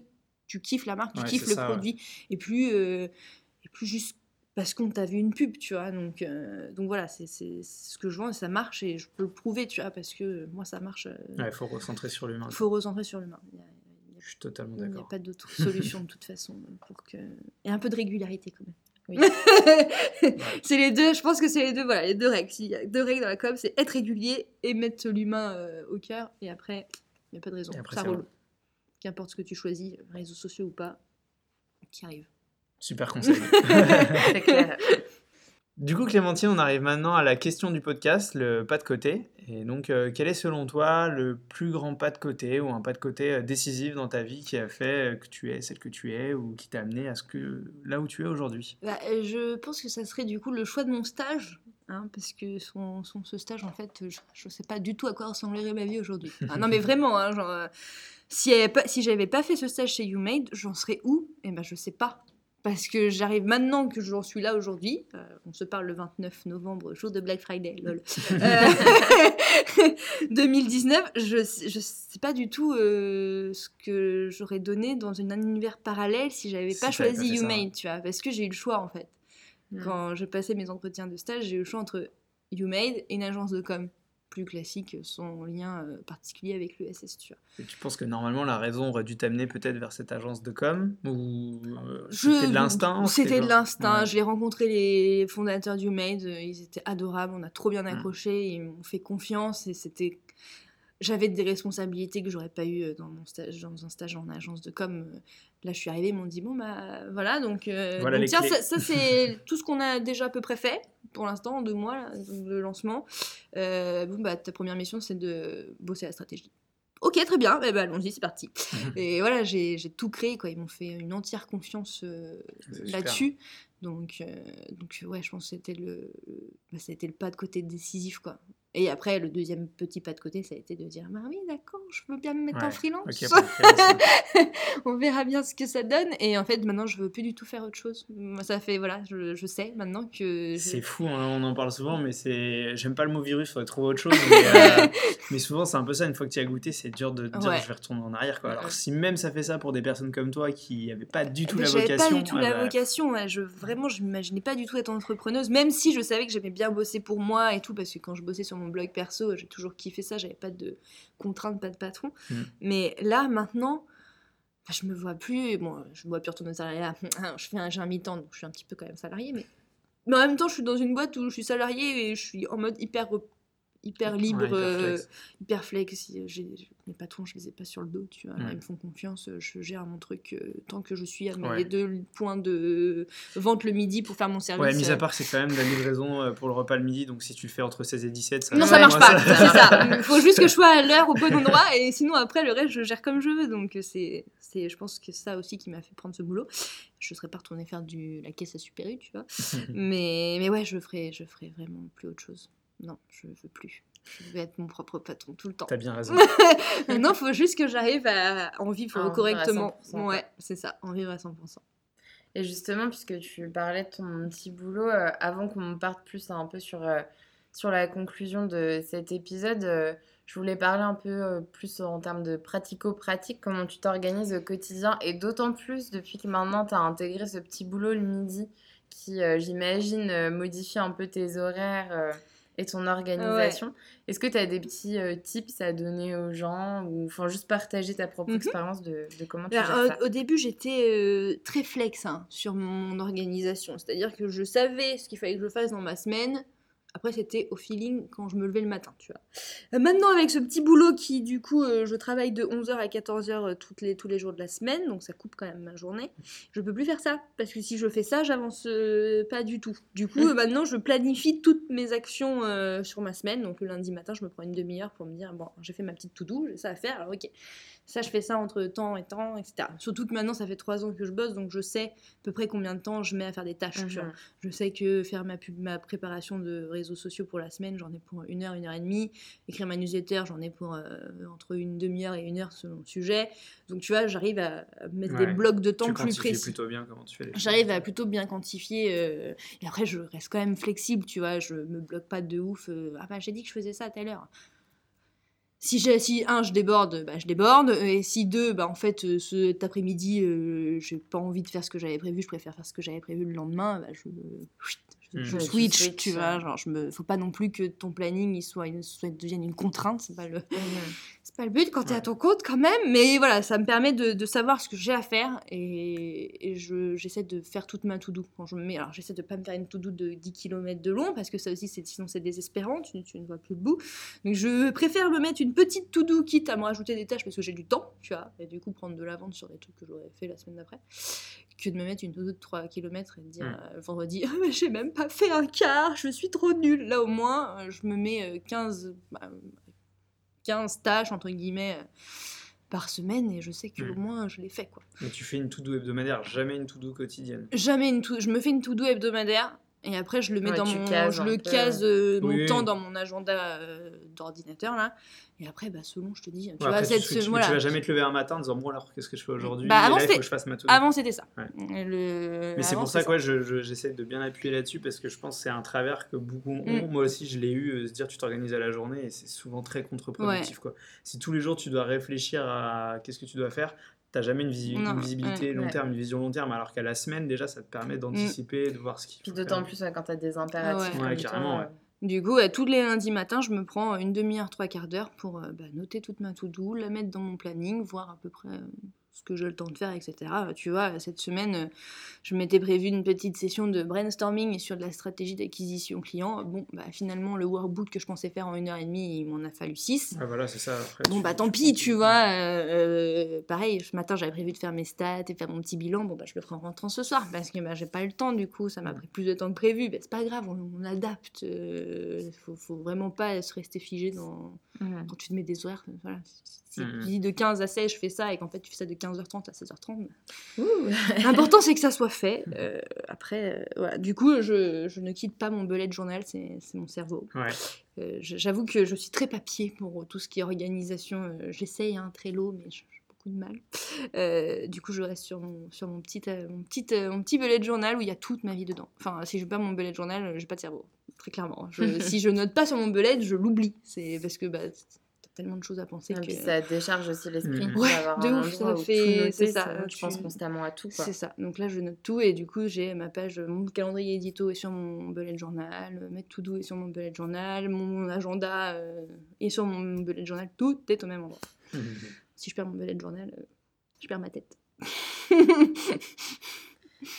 tu kiffes la marque, tu Ouais, kiffes le ça, ouais. produit. Et plus, euh, et plus juste parce qu'on t'a vu une pub, tu vois. Donc, euh, donc voilà, c'est c'est ce que je et ça marche et je peux le prouver, tu vois, parce que moi, ça marche. Il Ouais, faut recentrer sur l'humain. Il faut recentrer sur l'humain. Je suis totalement il n'y a d'accord. pas d'autre solution de toute façon pour que et un peu de régularité quand même. Oui. c'est les deux. Je pense que c'est les deux. Voilà, les deux règles. S'il y a deux règles dans la com, c'est être régulier et mettre l'humain euh, au cœur. Et après, il n'y a pas de raison. Après, Ça roule. Qu'importe ce que tu choisis, réseaux sociaux ou pas, qui arrive. Super conseil. C'est clair. Du coup, Clémentine, on arrive maintenant à la question du podcast, le pas de côté. Et donc, euh, quel est selon toi le plus grand pas de côté ou un pas de côté euh, décisif dans ta vie qui a fait euh, que tu es celle que tu es ou qui t'a amené à ce que là où tu es aujourd'hui? Bah, je pense que ça serait du coup le choix de mon stage, hein, parce que son, son- ce stage, en fait, je ne sais pas du tout à quoi ressemblerait ma vie aujourd'hui. Ah, non, mais vraiment, hein, genre, pas- si j'avais pas fait ce stage chez YouMade, j'en serais où? Eh ben, je sais pas. Parce que j'arrive maintenant que j'en suis là aujourd'hui. euh, on se parle le 29 novembre, jour de Black Friday, lol. Euh, 2019, je, je sais pas du tout euh, ce que j'aurais donné dans un univers parallèle si j'avais Si pas choisi YouMade, tu vois. Parce que j'ai eu le choix en fait. Quand je passais mes entretiens de stage, j'ai eu le choix entre YouMade et une agence de com plus classique, sans lien euh, particulier avec le SS. Et tu penses que normalement la raison aurait dû t'amener peut-être vers cette agence de com ou euh, Je- c'était de l'instinct C'était de l'instinct. Ouais. J'ai rencontré les fondateurs du Made. euh, Ils étaient adorables. On a trop bien Mm. accroché. Ils m'ont fait confiance et c'était. J'avais des responsabilités que j'aurais pas eu euh, dans mon stage, dans un stage en agence de com. Euh, Là, je suis arrivée, ils m'ont dit bon bah voilà donc, euh, Voilà donc, les tiens clés. ça, ça, c'est tout ce qu'on a déjà à peu près fait pour l'instant en deux mois là, de lancement. Euh, bon bah ta première mission c'est de bosser la stratégie. Ok, très bien, eh ben, allons-y, c'est parti. Et voilà, j'ai tout créé, quoi. Ils m'ont fait une entière confiance euh, là-dessus. Donc, donc, ouais, je pense que c'était le, bah, c'était le pas de côté décisif, quoi. Et après, le deuxième petit pas de côté, ça a été de dire Bah oui, d'accord, je veux bien me mettre en freelance. On verra bien ce que ça donne. Et en fait, maintenant, je veux plus du tout faire autre chose. Moi, ça fait, voilà, je, je sais maintenant que. je- C'est fou, hein, on en parle souvent, mais c'est. J'aime pas le mot virus, faudrait trouver autre chose. Mais, euh, mais souvent, c'est un peu ça, une fois que tu as goûté, c'est dur de dire Ouais. je vais retourner en arrière. Quoi. Alors, Ouais. si même ça fait ça pour des personnes comme toi qui n'avaient pas du tout Mais la vocation. pas du tout ouais, la bah, vocation. Je, vraiment, je m'imaginais pas du tout être entrepreneuse, même si je savais que j'aimais bien bosser pour moi et tout, parce que quand je bossais sur mon blog perso, j'ai toujours kiffé ça. J'avais pas de contraintes, pas de patron. Mm. Mais là, maintenant, bah, je me vois plus. Bon, je me vois plus retourner au salariat. Je fais un, j'ai un mi-temps, donc je suis un petit peu quand même salarié, mais. Mais en même temps, je suis dans une boîte où je suis salarié et je suis en mode hyper, hyper libre, ouais, hyper euh, flex. hyper flex. J'ai- j'ai- mes patrons, je les ai pas sur le dos, tu vois. Là, ils me font confiance, je gère mon truc euh, tant que je suis à mes Ouais. deux points de vente le midi pour faire mon service. Ouais, mis euh. à part c'est quand même de la livraison euh, pour le repas le midi, donc si tu le fais entre 16 et 17, ça Non, ça marche pas, ça- c'est ça. Il faut juste que je sois à l'heure au bon endroit et sinon après le reste je gère comme je veux. Donc euh, c'est, c'est, je pense que ça aussi qui m'a fait prendre ce boulot. Je serais pas retournée faire du la caisse à Super U, tu vois. mais, mais ouais, je ferai, je ferai vraiment plus autre chose. Non, je veux plus. Je vais être mon propre patron tout le temps. T'as bien raison. non, faut juste que j'arrive à en vivre À en vivre à correctement. 100%, ouais, c'est ça, en vivre à 100%. Et justement, puisque tu parlais de ton petit boulot, euh, avant qu'on parte plus un peu sur, euh, sur la conclusion de cet épisode, euh, je voulais parler un peu euh, plus en termes de pratico-pratique, comment tu t'organises au quotidien, et d'autant plus depuis que maintenant tu as intégré ce petit boulot le midi qui, euh, j'imagine, euh, modifie un peu tes horaires euh, et ton organisation. Est-ce que tu as des petits euh, tips à donner aux gens ou enfin, juste partager ta propre Mhm. expérience de, de comment tu Alors, gères ça? au, au début, j'étais euh, très flex hein, sur mon organisation. C'est-à-dire que je savais ce qu'il fallait que je fasse dans ma semaine. Après, c'était au feeling quand je me levais le matin, tu vois. Euh, maintenant, avec ce petit boulot qui, du coup, euh, je travaille de 11h à 14h euh, les, tous les jours de la semaine, donc ça coupe quand même ma journée. Je peux plus faire ça, parce que si je fais ça, j'avance pas du tout. Du coup, maintenant, je planifie toutes mes actions sur ma semaine. Donc, le lundi matin, je me prends une demi-heure pour me dire, bon, j'ai fait ma petite to-do, j'ai ça à faire, alors ok ça je fais ça entre temps et temps, etc. Surtout que maintenant ça fait trois ans que je bosse, donc je sais à peu près combien de temps je mets à faire des tâches. Mhm. Je sais que faire ma, pub, ma préparation de réseaux sociaux pour la semaine, j'en ai pour une heure, une heure et demie. Écrire ma newsletter, j'en ai pour euh, entre une demi-heure et une heure selon le sujet. Donc tu vois, j'arrive à mettre des blocs de temps tu plus précis. plutôt bien comment tu fais les choses. J'arrive à plutôt bien quantifier. euh, et après, je reste quand même flexible, tu vois. Je me bloque pas de ouf. euh, ah bah, j'ai dit que je faisais ça à telle heure. Si, j'ai- si un, je déborde, bah, je déborde. Et si deux, bah, en fait, euh, cet après-midi, euh, j'ai pas envie de faire ce que j'avais prévu, je préfère faire ce que j'avais prévu le lendemain, bah, je, je, Mm. je switch, tu vois. ouais. Genre, je me, faut pas non plus que ton planning il soit, une- soit devienne une contrainte. C'est pas le, Mhm. Pas le but quand tu es à ton compte quand même, mais voilà, ça me permet de, de savoir ce que j'ai à faire et, et je, j'essaie de faire toute ma to-do. Quand je me mets, alors j'essaie de pas me faire une to-do de 10 km de long parce que ça aussi, c'est, sinon c'est désespérant, tu, tu ne vois plus le bout. Donc je préfère me mettre une petite to-do quitte à me rajouter des tâches parce que j'ai du temps, tu vois, et du coup prendre de l'avance sur des trucs que j'aurais fait la semaine d'après, que de me mettre une to-do de 3 km et de dire euh, vendredi, ah, mais j'ai même pas fait un quart, je suis trop nulle. Là au moins, euh, je me mets euh, 15, bah, 15 tâches, entre guillemets, euh, par semaine et je sais que au moins je l'ai fait, quoi. Mais tu fais une to-do hebdomadaire, jamais une to-do quotidienne. Jamais une to- je me fais une to-do hebdomadaire et après je le mets Ouais, dans mon je le case euh, mon Oui, oui. temps dans mon agenda euh, d'ordinateur là et après bah selon je te dis tu Ouais, vois après, cette tu, tu- tu voilà. vas jamais te lever un matin en disant bon alors qu'est-ce que je fais aujourd'hui? Bah, Et avant, là il faut c'était- que je fasse ma to-do. avant c'était ça Ouais. Et le- Mais c'est pour ça que ouais, je- je- j'essaie de bien appuyer là-dessus parce que je pense que c'est un travers que beaucoup ont. Mm. Moi aussi, je l'ai eu, euh, se dire tu t'organises à la journée et c'est souvent très contre-productif. quoi. Si tous les jours tu dois réfléchir à qu'est-ce que tu dois faire, t'as jamais une, visi- Non, une visibilité ouais, long ouais. terme, une vision long terme, alors qu'à la semaine déjà ça te permet d'anticiper, de voir ce qu'il Puis d'autant plus ouais, quand t'as des impératifs. Ouais. même carrément, temps, euh, Du coup, euh, tous les lundis matins, je me prends une demi-heure, trois quarts d'heure pour euh, bah, noter toute ma to-do, la mettre dans mon planning, voir à peu près euh, ce que j'ai le temps de faire, etc. Tu vois, cette semaine, euh, je m'étais prévu une petite session de brainstorming sur de la stratégie d'acquisition client. Bon, bah, finalement, le workbook que je pensais faire en une heure et demie, il m'en a fallu six. Ouais, voilà, c'est ça. après, Bon tu- bah tant pis, tu vois. euh, euh, pareil, ce matin j'avais prévu de faire mes stats et faire mon petit bilan. Bon bah je le ferai en rentrant ce soir parce que bah, j'ai pas eu le temps du coup. Ça m'a pris plus de temps que prévu. Bah, c'est pas grave, on, on adapte. euh, faut, faut vraiment pas se rester figé dans quand tu te mets des horaires. Voilà. Si tu dis de 15 à 16 je fais ça et qu'en fait tu fais ça de 15h30 à 16h30. Ouh. L'important c'est que ça soit fait. Euh, après, euh, voilà. Du coup je, je ne quitte pas mon bullet journal, c'est mon cerveau. Ouais. Euh, je- J'avoue que je suis très papier pour tout ce qui est organisation. J'essaye un Trello, mais j'ai j'ai beaucoup de mal. Euh, du coup, je reste sur mon, sur mon, petit, euh, mon, petit, euh, mon petit bullet journal où il y a toute ma vie dedans. Enfin, si je n'ai pas mon bullet journal, j'ai pas de cerveau. Très clairement. Je- si je note pas sur mon bullet, je l'oublie. C'est parce que bah, tellement de choses à penser Et que. puis ça décharge aussi l'esprit. Mhm. Ouais, de ouf, ça fait- c'est ça, sinon tu tu- penses constamment à tout. C'est ça. Donc là, je note tout et du coup, j'ai ma page, mon calendrier édito est sur mon bullet journal, euh, mettre tout doux est sur mon bullet journal, mon agenda euh, est sur mon bullet journal. Tout est au même endroit. Si je perds mon bullet journal, euh, je perds ma tête.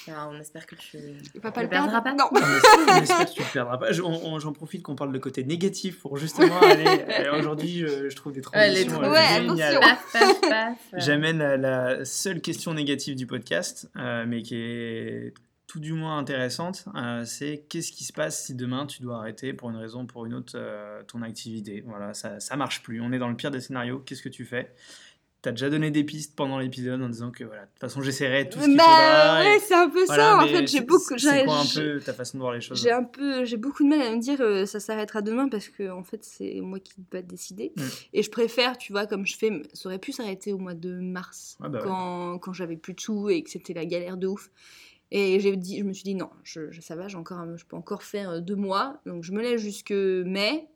Alors, on espère que tu ne pas le perdras perdre. pas. Non. On espère- on espère que tu ne perdras pas. Je- on- on- J'en profite qu'on parle de côté négatif pour justement aller. euh, Aujourd'hui, je, je trouve des Ouais, transitions trans- euh, Ouais, géniales. paf, paf. J'amène la, la seule question négative du podcast, euh, mais qui est tout du moins intéressante. euh, c'est qu'est-ce qui se passe si demain tu dois arrêter pour une raison ou pour une autre euh, ton activité? Voilà, ça, ça marche plus. On est dans le pire des scénarios. Qu'est-ce que tu fais? T'as déjà donné des pistes pendant l'épisode en disant que voilà, de toute façon j'essaierai tout ce qu'il Bah faudra. et- ouais, c'est un peu voilà, ça. En fait, j'ai beaucoup. C'est quoi un peu ta façon de voir les choses? J'ai un peu, j'ai beaucoup de mal à me dire euh, ça s'arrêtera demain parce que en fait c'est moi qui dois décider Mm. et je préfère, tu vois, comme je fais, ça aurait pu s'arrêter au mois de mars Ouais, bah ouais. quand, quand j'avais plus de sous et que c'était la galère de ouf. Et j'ai dit, je me suis dit non, je, ça va, j'ai encore, je peux encore faire euh, deux mois, donc je me laisse jusque mai.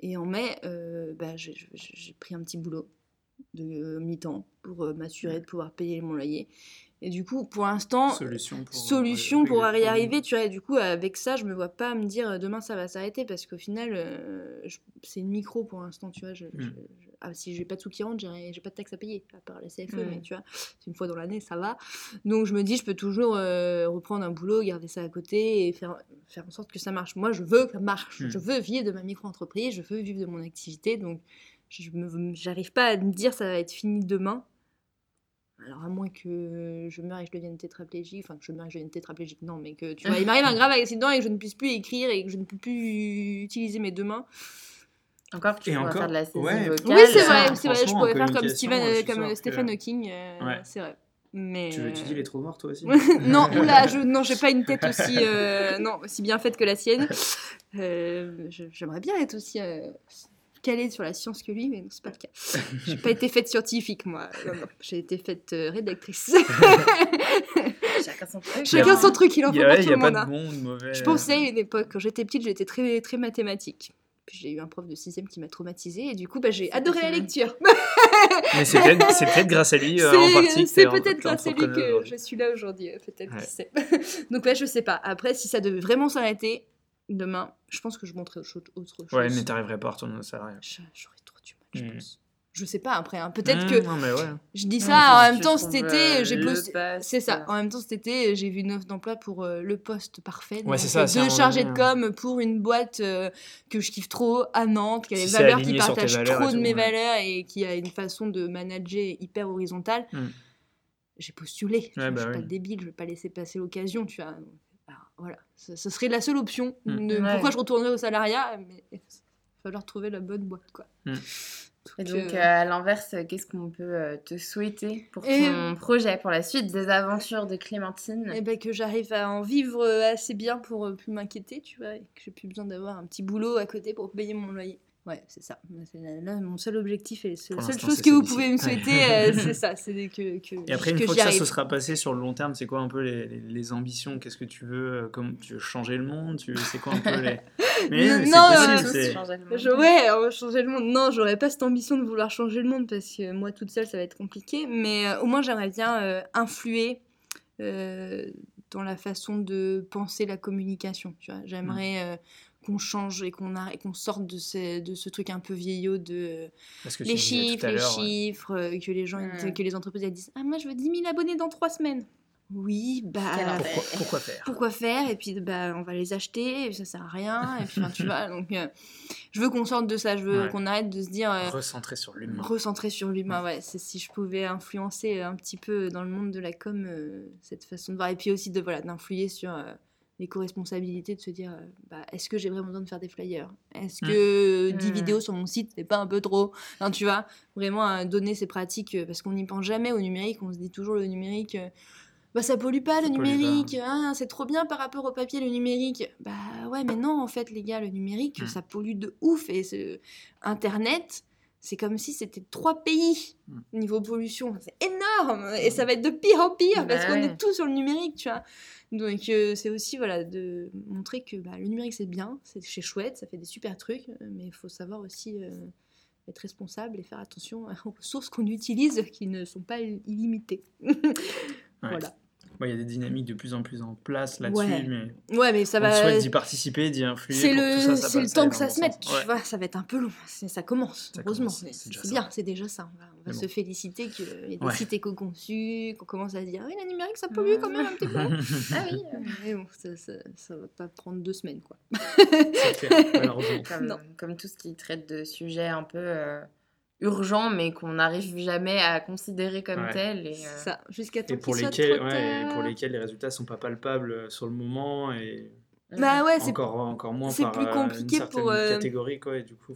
Et en mai, euh, bah, j'ai pris un petit boulot de euh, mi-temps pour euh, m'assurer de pouvoir payer mon loyer. Et du coup, pour l'instant, Solution pour, solution pour régler y problème. arriver. Tu vois, et du coup, avec ça, je me vois pas me dire euh, demain ça va s'arrêter parce qu'au final, euh, c'est une micro pour l'instant. Tu vois, je, Mm. je- je- ah, si j'ai pas de sous qui rentrent, j'ai j'ai pas de taxes à payer à part la CFE, Mm. mais tu vois, c'est une fois dans l'année, ça va. Donc je me dis, je peux toujours euh, reprendre un boulot, garder ça à côté et faire, faire en sorte que ça marche. Moi, je veux que ça marche. Mm. Je veux vivre de ma micro-entreprise, je veux vivre de mon activité. Donc, je j'arrive pas à me dire ça va être fini demain. Alors, à moins que je meure et que je devienne tétraplégique, enfin que je meure et que je devienne tétraplégique, non, mais que tu vois, il m'arrive un grave accident et que je ne puisse plus écrire et que je ne peux plus utiliser mes deux mains. Encore que tu Et pourras encore- faire de la saisie ouais. vocale. Oui, c'est vrai, c'est vrai, je pourrais faire comme, Stephen, je euh, comme euh, que- Stephen Hawking, euh, Ouais. c'est vrai. Mais, Tu veux euh, étudier les trous noirs toi aussi? non, oula, je, non, j'ai pas une tête aussi, euh, non, aussi bien faite que la sienne. Euh, J'aimerais bien être aussi euh, calée sur la science que lui, mais non, c'est pas le cas. J'ai pas été faite scientifique, moi. Non, non, j'ai été faite euh, rédactrice. Chacun son truc. Chacun son truc, il en faut il tout y a le pas monde. de hein. bon ou de mauvais. Je pensais à une époque, quand j'étais petite, j'étais très, très mathématique. Puis j'ai eu un prof de 6 qui m'a traumatisée et du coup, bah, j'ai C'est adoré la lecture. Mais c'est peut-être c'est peut-être grâce à lui euh, en partie. que C'est peut-être grâce à lui entrepreneur que aujourd'hui. je suis là aujourd'hui, euh, peut-être, Ouais. qui sait. Donc ouais, je sais pas. Après, si ça devait vraiment s'arrêter demain, je pense que je montrerai autre chose. autre chose. Ouais, mais t'arriverais pas à retourner au salariat. Je- J'aurais trop du mal, je Mm. pense. Je sais pas après, hein. peut-être Mmh, que Non, mais ouais. je dis ça en même temps cet été, j'ai posté. C'est ça. En même temps, cet été, j'ai vu une offre d'emploi pour euh, le poste parfait. Ouais, c'est ça, Deux chargés de donné, com pour une boîte euh, que je kiffe trop à Nantes, qui a des valeurs qui valeurs et trop de mes ouais. valeurs et qui a une façon de manager hyper horizontale. Mm. J'ai postulé. tu Ouais, bah je suis oui. pas débile, je vais pas laisser passer l'occasion, tu vois. Alors, voilà, ce, ce serait la seule option. Mm. de- Ouais. Pourquoi je retournerais au salariat Mais il va falloir trouver la bonne boîte, quoi. Mm. Et Donc, euh, euh, à l'inverse, qu'est-ce qu'on peut euh, te souhaiter pour Et- ton projet, pour la suite des aventures de Clémentine? Eh ben, que j'arrive à en vivre euh, assez bien pour euh, plus m'inquiéter, tu vois, et que j'ai plus besoin d'avoir un petit boulot à côté pour payer mon loyer. Ouais, c'est ça. Là, là, mon seul objectif et la seule chose que vous pouvez me souhaiter, euh, c'est ça, c'est que, que, Et après, une que fois que ça arrive. se sera passé sur le long terme, c'est quoi un peu les, les- les ambitions? Qu'est-ce que tu veux euh, comme, Tu veux changer le monde? Tu, C'est quoi un peu les. Mais, Non, mais non, c'est euh, possible. tous c'est- changer le monde. Je- ouais, changer le monde. Non, j'aurais pas cette ambition de vouloir changer le monde parce que moi toute seule ça va être compliqué. Mais euh, au moins j'aimerais bien euh, influer euh, dans la façon de penser la communication. Tu vois, j'aimerais euh, qu'on change et qu'on arrête, qu'on sorte de ce, de ce truc un peu vieillot de euh, Parce que tu les chiffres, les ouais. chiffres, euh, que les gens, ils- Mm. que les entreprises elles disent ah moi je veux 10 000 abonnés dans 3 semaines. Oui, bah. Pourquoi, pourquoi faire? pourquoi faire? Et puis bah on va les acheter et ça sert à rien et puis enfin, tu vois donc euh, je veux qu'on sorte de ça je veux Ouais. qu'on arrête de se dire euh, Recentrer sur l'humain. recentrer sur l'humain ouais c'est si je pouvais influencer un petit peu dans le monde de la com euh, cette façon de voir et puis aussi de voilà d'influer sur euh, l'éco-responsabilité de se dire euh, bah, est-ce que j'ai vraiment besoin de faire des flyers? Est-ce Mm. que 10 Mm. vidéos sur mon site c'est pas un peu trop? Enfin, tu vois vraiment euh, donner ces pratiques euh, parce qu'on n'y pense jamais au numérique on se dit toujours le numérique euh, bah ça pollue pas le pollue numérique, hein, c'est trop bien par rapport au papier le numérique. Bah ouais mais non en fait les gars le numérique Mm. ça pollue de ouf et internet c'est comme si c'était trois pays Mm. niveau pollution, c'est énorme et ça va être de pire en pire parce Bah qu'on ouais. est tous sur le numérique tu vois. Donc euh, c'est aussi voilà de montrer que bah, le numérique c'est bien, c'est chouette, ça fait des super trucs euh, mais il faut savoir aussi euh, être responsable et faire attention aux ressources qu'on utilise qui ne sont pas illimitées. Voilà. Il y a des dynamiques de plus en plus en place là-dessus, Ouais. mais Ouais, mais ça on va. souhaite d'y participer, d'y influer. C'est le, ça, ça temps que ça se mette, tu Ouais. vois, ça va être un peu long. Ça commence, Ça heureusement. c'est bien, c'est déjà ça. On va, on va Mais se bon. féliciter qu'il y ait des Ouais. sites éco-conçus, qu'on commence à se dire, oui, le numérique, ça pollue quand même un petit peu. Ah oui, Mais bon, ça, ça, ça va pas prendre deux semaines, quoi. C'est clair, malheureusement. comme, Non. comme tout ce qui traite de sujets un peu euh, urgents, mais qu'on n'arrive jamais à considérer comme Ouais. tels. Et, C'est euh, ça, jusqu'à temps Et pour soit lesquels, ouais, et pour lesquels les résultats sont pas palpables euh, sur le moment et Bah ouais, c'est encore, encore moins c'est par plus euh, compliqué une pour, euh, catégorie quoi et du coup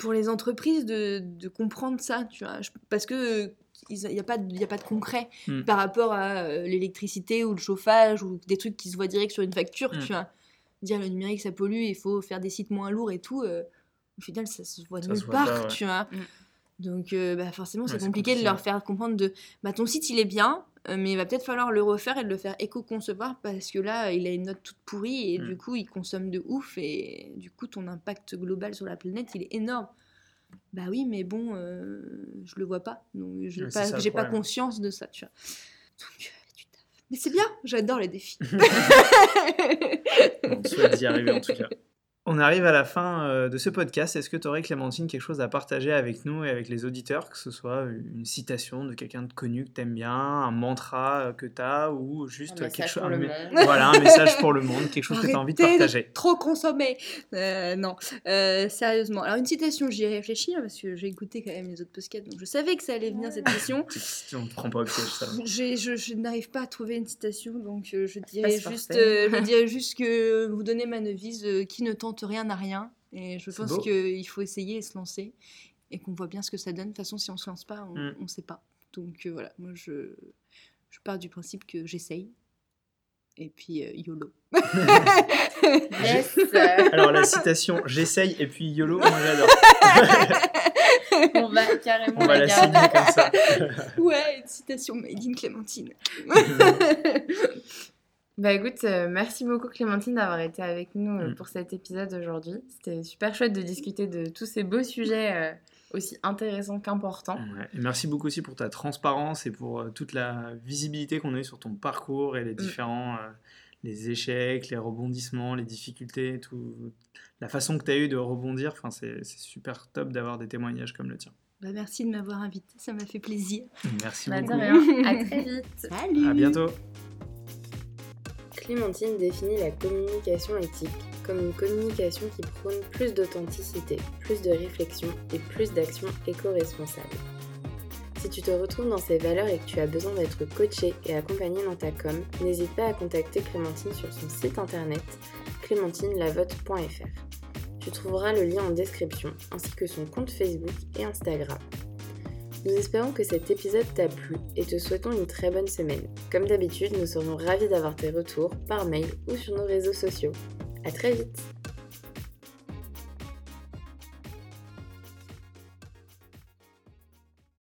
pour les entreprises de, de comprendre ça, tu vois. Je- Parce que il n'y a, pas de- y a pas de concret Mm. par rapport à euh, l'électricité ou le chauffage ou des trucs qui se voient direct sur une facture, Mm. tu vois. Dire le numérique ça pollue, il faut faire des sites moins lourds et tout. euh, au final, ça se voit Ça nulle se voit part, pas, ouais. tu vois. Mm. Donc euh, bah, forcément, c'est Ouais, compliqué, de leur faire comprendre de bah, ton site il est bien, euh, mais il va peut-être falloir le refaire et de le faire éco-concevoir parce que là, il a une note toute pourrie et Mm. du coup, il consomme de ouf et du coup, ton impact global sur la planète, il est énorme. Bah oui, mais bon, euh, je le vois pas. Donc, je Ouais, pas, conscience de ça, tu vois. Donc, euh. Mais c'est bien, j'adore les défis. on souhaite y arriver en tout cas on arrive à la fin euh, de ce podcast. Est-ce que tu aurais, Clémentine, quelque chose à partager avec nous et avec les auditeurs, que ce soit une citation de quelqu'un de connu que tu aimes bien, un mantra euh, que tu as, ou juste Un quelque message chose. pour le un mé- monde. Voilà, un message pour le monde, quelque chose que tu as envie de partager. Trop consommé. Euh, non, Euh, sérieusement. Alors une citation, j'y ai réfléchi hein, parce que j'ai écouté quand même les autres podcasts, donc je savais que ça allait venir cette question. On ne prend pas au piège, ça. Je, je n'arrive pas à trouver une citation, donc euh, je dirais juste, je dirais juste que vous donnez ma devise, qui ne tente rien n'a rien. Et je pense qu'il faut essayer et se lancer, et qu'on voit bien ce que ça donne. De toute façon, si on se lance pas, on Mm. ne sait pas. Donc euh, voilà, moi je, je pars du principe que j'essaye. Et puis euh, YOLO. Yes Alors, la citation j'essaye et puis YOLO, moi j'adore. On va carrément On va la signer comme ça. Ouais, une citation made in Clémentine. Bah écoute, euh, merci beaucoup Clémentine d'avoir été avec nous euh, Mm. pour cet épisode aujourd'hui. C'était super chouette de discuter de tous ces beaux sujets euh, aussi intéressants qu'importants. Ouais, et merci beaucoup aussi pour ta transparence et pour euh, toute la visibilité qu'on a eu sur ton parcours et les différents euh, les échecs, les rebondissements, les difficultés, tout, la façon que tu as eu de rebondir. Enfin, c'est super top d'avoir des témoignages comme le tien. Bah, merci de m'avoir invité, ça m'a fait plaisir. Merci Bah, de beaucoup. rien. À très vite. Salut À bientôt. Clémentine définit la communication éthique comme une communication qui prône plus d'authenticité, plus de réflexion et plus d'actions éco-responsables. Si tu te retrouves dans ces valeurs et que tu as besoin d'être coaché et accompagné dans ta com, n'hésite pas à contacter Clémentine sur son site internet clémentinelavote.fr. Tu trouveras le lien en description ainsi que son compte Facebook et Instagram. Nous espérons que cet épisode t'a plu et te souhaitons une très bonne semaine. Comme d'habitude, nous serons ravis d'avoir tes retours par mail ou sur nos réseaux sociaux. À très vite